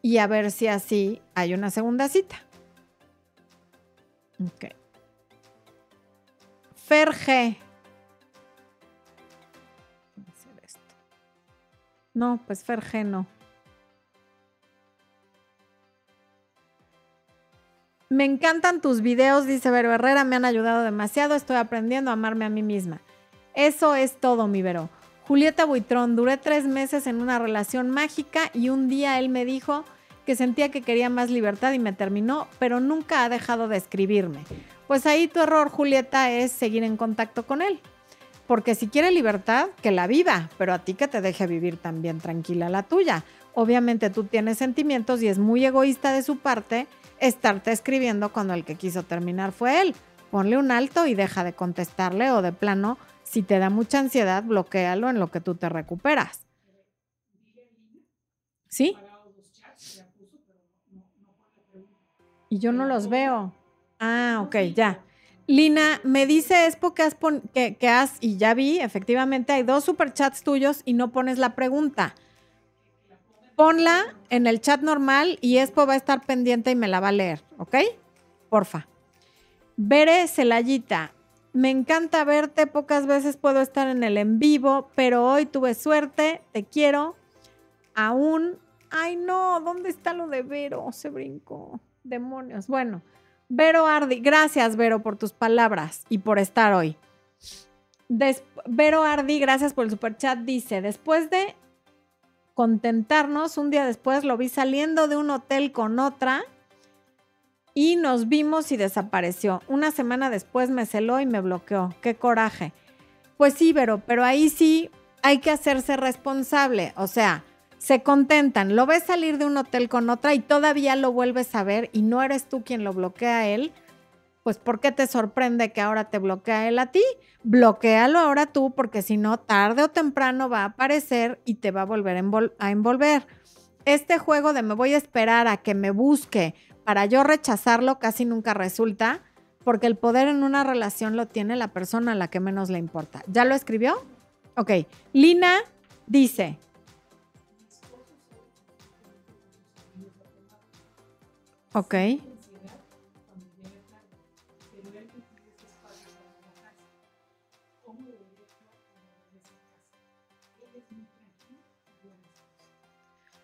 y a ver si así hay una segunda cita. Ok. Ferge. No, pues Ferge no. Me encantan tus videos, dice Vero Herrera, me han ayudado demasiado, estoy aprendiendo a amarme a mí misma. Eso es todo, mi Vero. Julieta Buitrón, duré tres meses en una relación mágica y un día él me dijo que sentía que quería más libertad y me terminó, pero nunca ha dejado de escribirme. Pues ahí tu error, Julieta, es seguir en contacto con él. Porque si quiere libertad, que la viva, pero a ti que te deje vivir también tranquila la tuya. Obviamente tú tienes sentimientos y es muy egoísta de su parte estarte escribiendo cuando el que quiso terminar fue él. Ponle un alto y deja de contestarle o de plano, si te da mucha ansiedad, bloquealo en lo que tú te recuperas. ¿Sí? Y yo no los veo. Ah, ok, ya. Lina, me dice Expo que has, que, que has, y ya vi, efectivamente, hay dos superchats tuyos y no pones la pregunta. Ponla en el chat normal y Expo va a estar pendiente y me la va a leer, ¿ok? Porfa. Veré Celayita, me encanta verte, pocas veces puedo estar en el en vivo, pero hoy tuve suerte, te quiero. Aún, ay no, ¿dónde está lo de Vero? Se brincó. Demonios. Bueno, Vero Ardi, gracias Vero por tus palabras y por estar hoy. Vero Ardi, gracias por el super chat, dice, después de contentarnos, un día después lo vi saliendo de un hotel con otra y nos vimos y desapareció. Una semana después me celó y me bloqueó. Qué coraje. Pues sí, Vero, pero ahí sí hay que hacerse responsable. O sea, se contentan, lo ves salir de un hotel con otra y todavía lo vuelves a ver y no eres tú quien lo bloquea a él, pues ¿por qué te sorprende que ahora te bloquea él a ti? Bloquéalo ahora tú porque si no, tarde o temprano va a aparecer y te va a volver a envolver. Este juego de me voy a esperar a que me busque para yo rechazarlo casi nunca resulta porque el poder en una relación lo tiene la persona a la que menos le importa. ¿Ya lo escribió? Ok. Lina dice, Ok.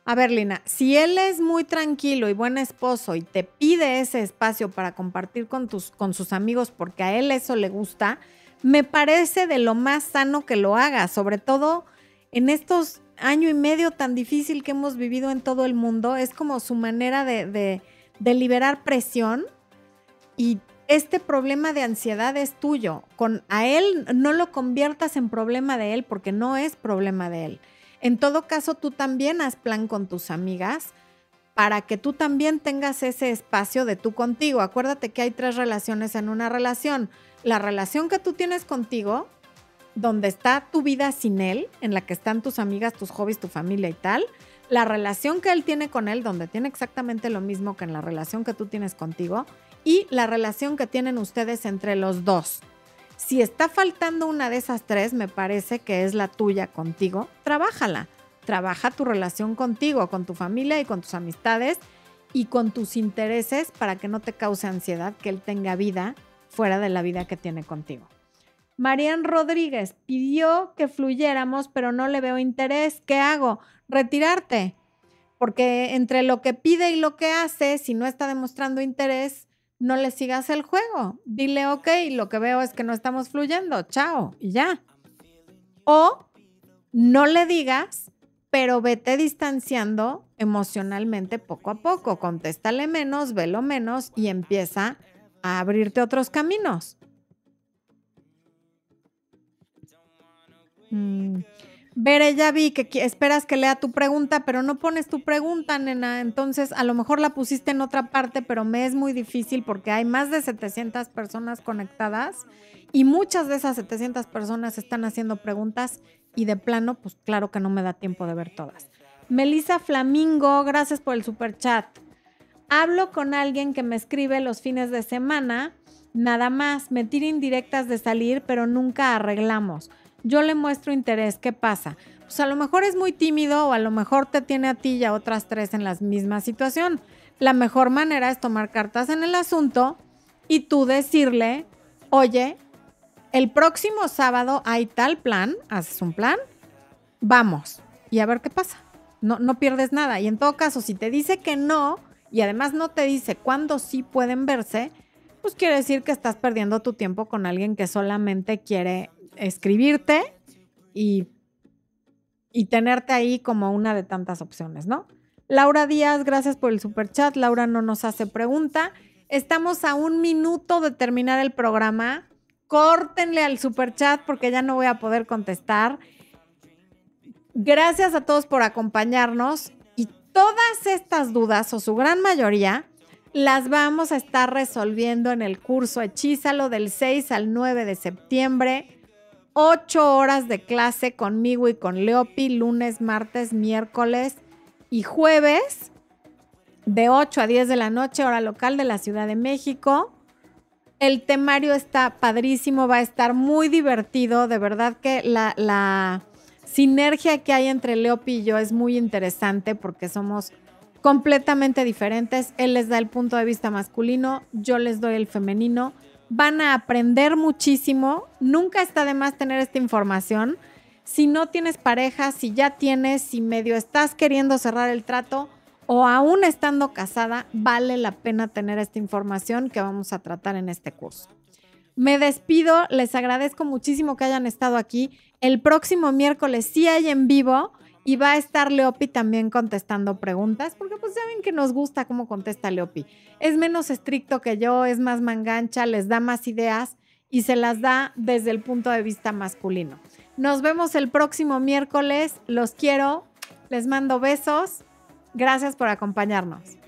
A ver, Lina, si él es muy tranquilo y buen esposo y te pide ese espacio para compartir con, tus, con sus amigos porque a él eso le gusta, me parece de lo más sano que lo haga, sobre todo en estos año y medio tan difícil que hemos vivido en todo el mundo. Es como su manera de de liberar presión y este problema de ansiedad es tuyo. Con a él no lo conviertas en problema de él porque no es problema de él. En todo caso, tú también haz plan con tus amigas para que tú también tengas ese espacio de tú contigo. Acuérdate que hay tres relaciones en una relación. La relación que tú tienes contigo, donde está tu vida sin él, en la que están tus amigas, tus hobbies, tu familia y tal la relación que él tiene con él, donde tiene exactamente lo mismo que en la relación que tú tienes contigo, y la relación que tienen ustedes entre los dos. Si está faltando una de esas tres, me parece que es la tuya contigo, trabájala. Trabaja tu relación contigo, con tu familia y con tus amistades y con tus intereses para que no te cause ansiedad que él tenga vida fuera de la vida que tiene contigo. Marian Rodríguez pidió que fluyéramos, pero no le veo interés. ¿Qué hago? retirarte, porque entre lo que pide y lo que hace, si no está demostrando interés, no le sigas el juego. Dile, ok, lo que veo es que no estamos fluyendo, chao, y ya. O no le digas, pero vete distanciando emocionalmente poco a poco. Contéstale menos, velo menos y empieza a abrirte otros caminos. Mm. Bere, ya vi que esperas que lea tu pregunta, pero no pones tu pregunta, nena. Entonces, a lo mejor la pusiste en otra parte, pero me es muy difícil porque hay más de 700 personas conectadas y muchas de esas 700 personas están haciendo preguntas y de plano, pues claro que no me da tiempo de ver todas. Melissa Flamingo, gracias por el super chat. Hablo con alguien que me escribe los fines de semana, nada más, me tira indirectas de salir, pero nunca arreglamos yo le muestro interés, ¿qué pasa? Pues a lo mejor es muy tímido o a lo mejor te tiene a ti y a otras tres en la misma situación. La mejor manera es tomar cartas en el asunto y tú decirle, oye, el próximo sábado hay tal plan, haces un plan, vamos. y a ver qué pasa. No, no pierdes nada. Y en todo caso, si te dice que no y además no te dice cuándo sí pueden verse, pues quiere decir que estás perdiendo tu tiempo con alguien que solamente quiere escribirte y, y tenerte ahí como una de tantas opciones, ¿no? Laura Díaz, gracias por el super chat. Laura no nos hace pregunta. Estamos a un minuto de terminar el programa. Córtenle al super chat porque ya no voy a poder contestar. Gracias a todos por acompañarnos y todas estas dudas, o su gran mayoría, las vamos a estar resolviendo en el curso Hechízalo del 6 al 9 de septiembre. Ocho horas de clase conmigo y con Leopi, lunes, martes, miércoles y jueves, de 8 a 10 de la noche, hora local de la Ciudad de México. El temario está padrísimo, va a estar muy divertido. De verdad que la, la sinergia que hay entre Leopi y yo es muy interesante porque somos completamente diferentes. Él les da el punto de vista masculino, yo les doy el femenino. Van a aprender muchísimo. Nunca está de más tener esta información. Si no tienes pareja, si ya tienes, si medio estás queriendo cerrar el trato o aún estando casada, vale la pena tener esta información que vamos a tratar en este curso. Me despido, les agradezco muchísimo que hayan estado aquí. El próximo miércoles sí hay en vivo y va a estar Leopi también contestando preguntas, porque pues saben que nos gusta cómo contesta Leopi. Es menos estricto que yo, es más mangancha, les da más ideas y se las da desde el punto de vista masculino. Nos vemos el próximo miércoles, los quiero, les mando besos, gracias por acompañarnos.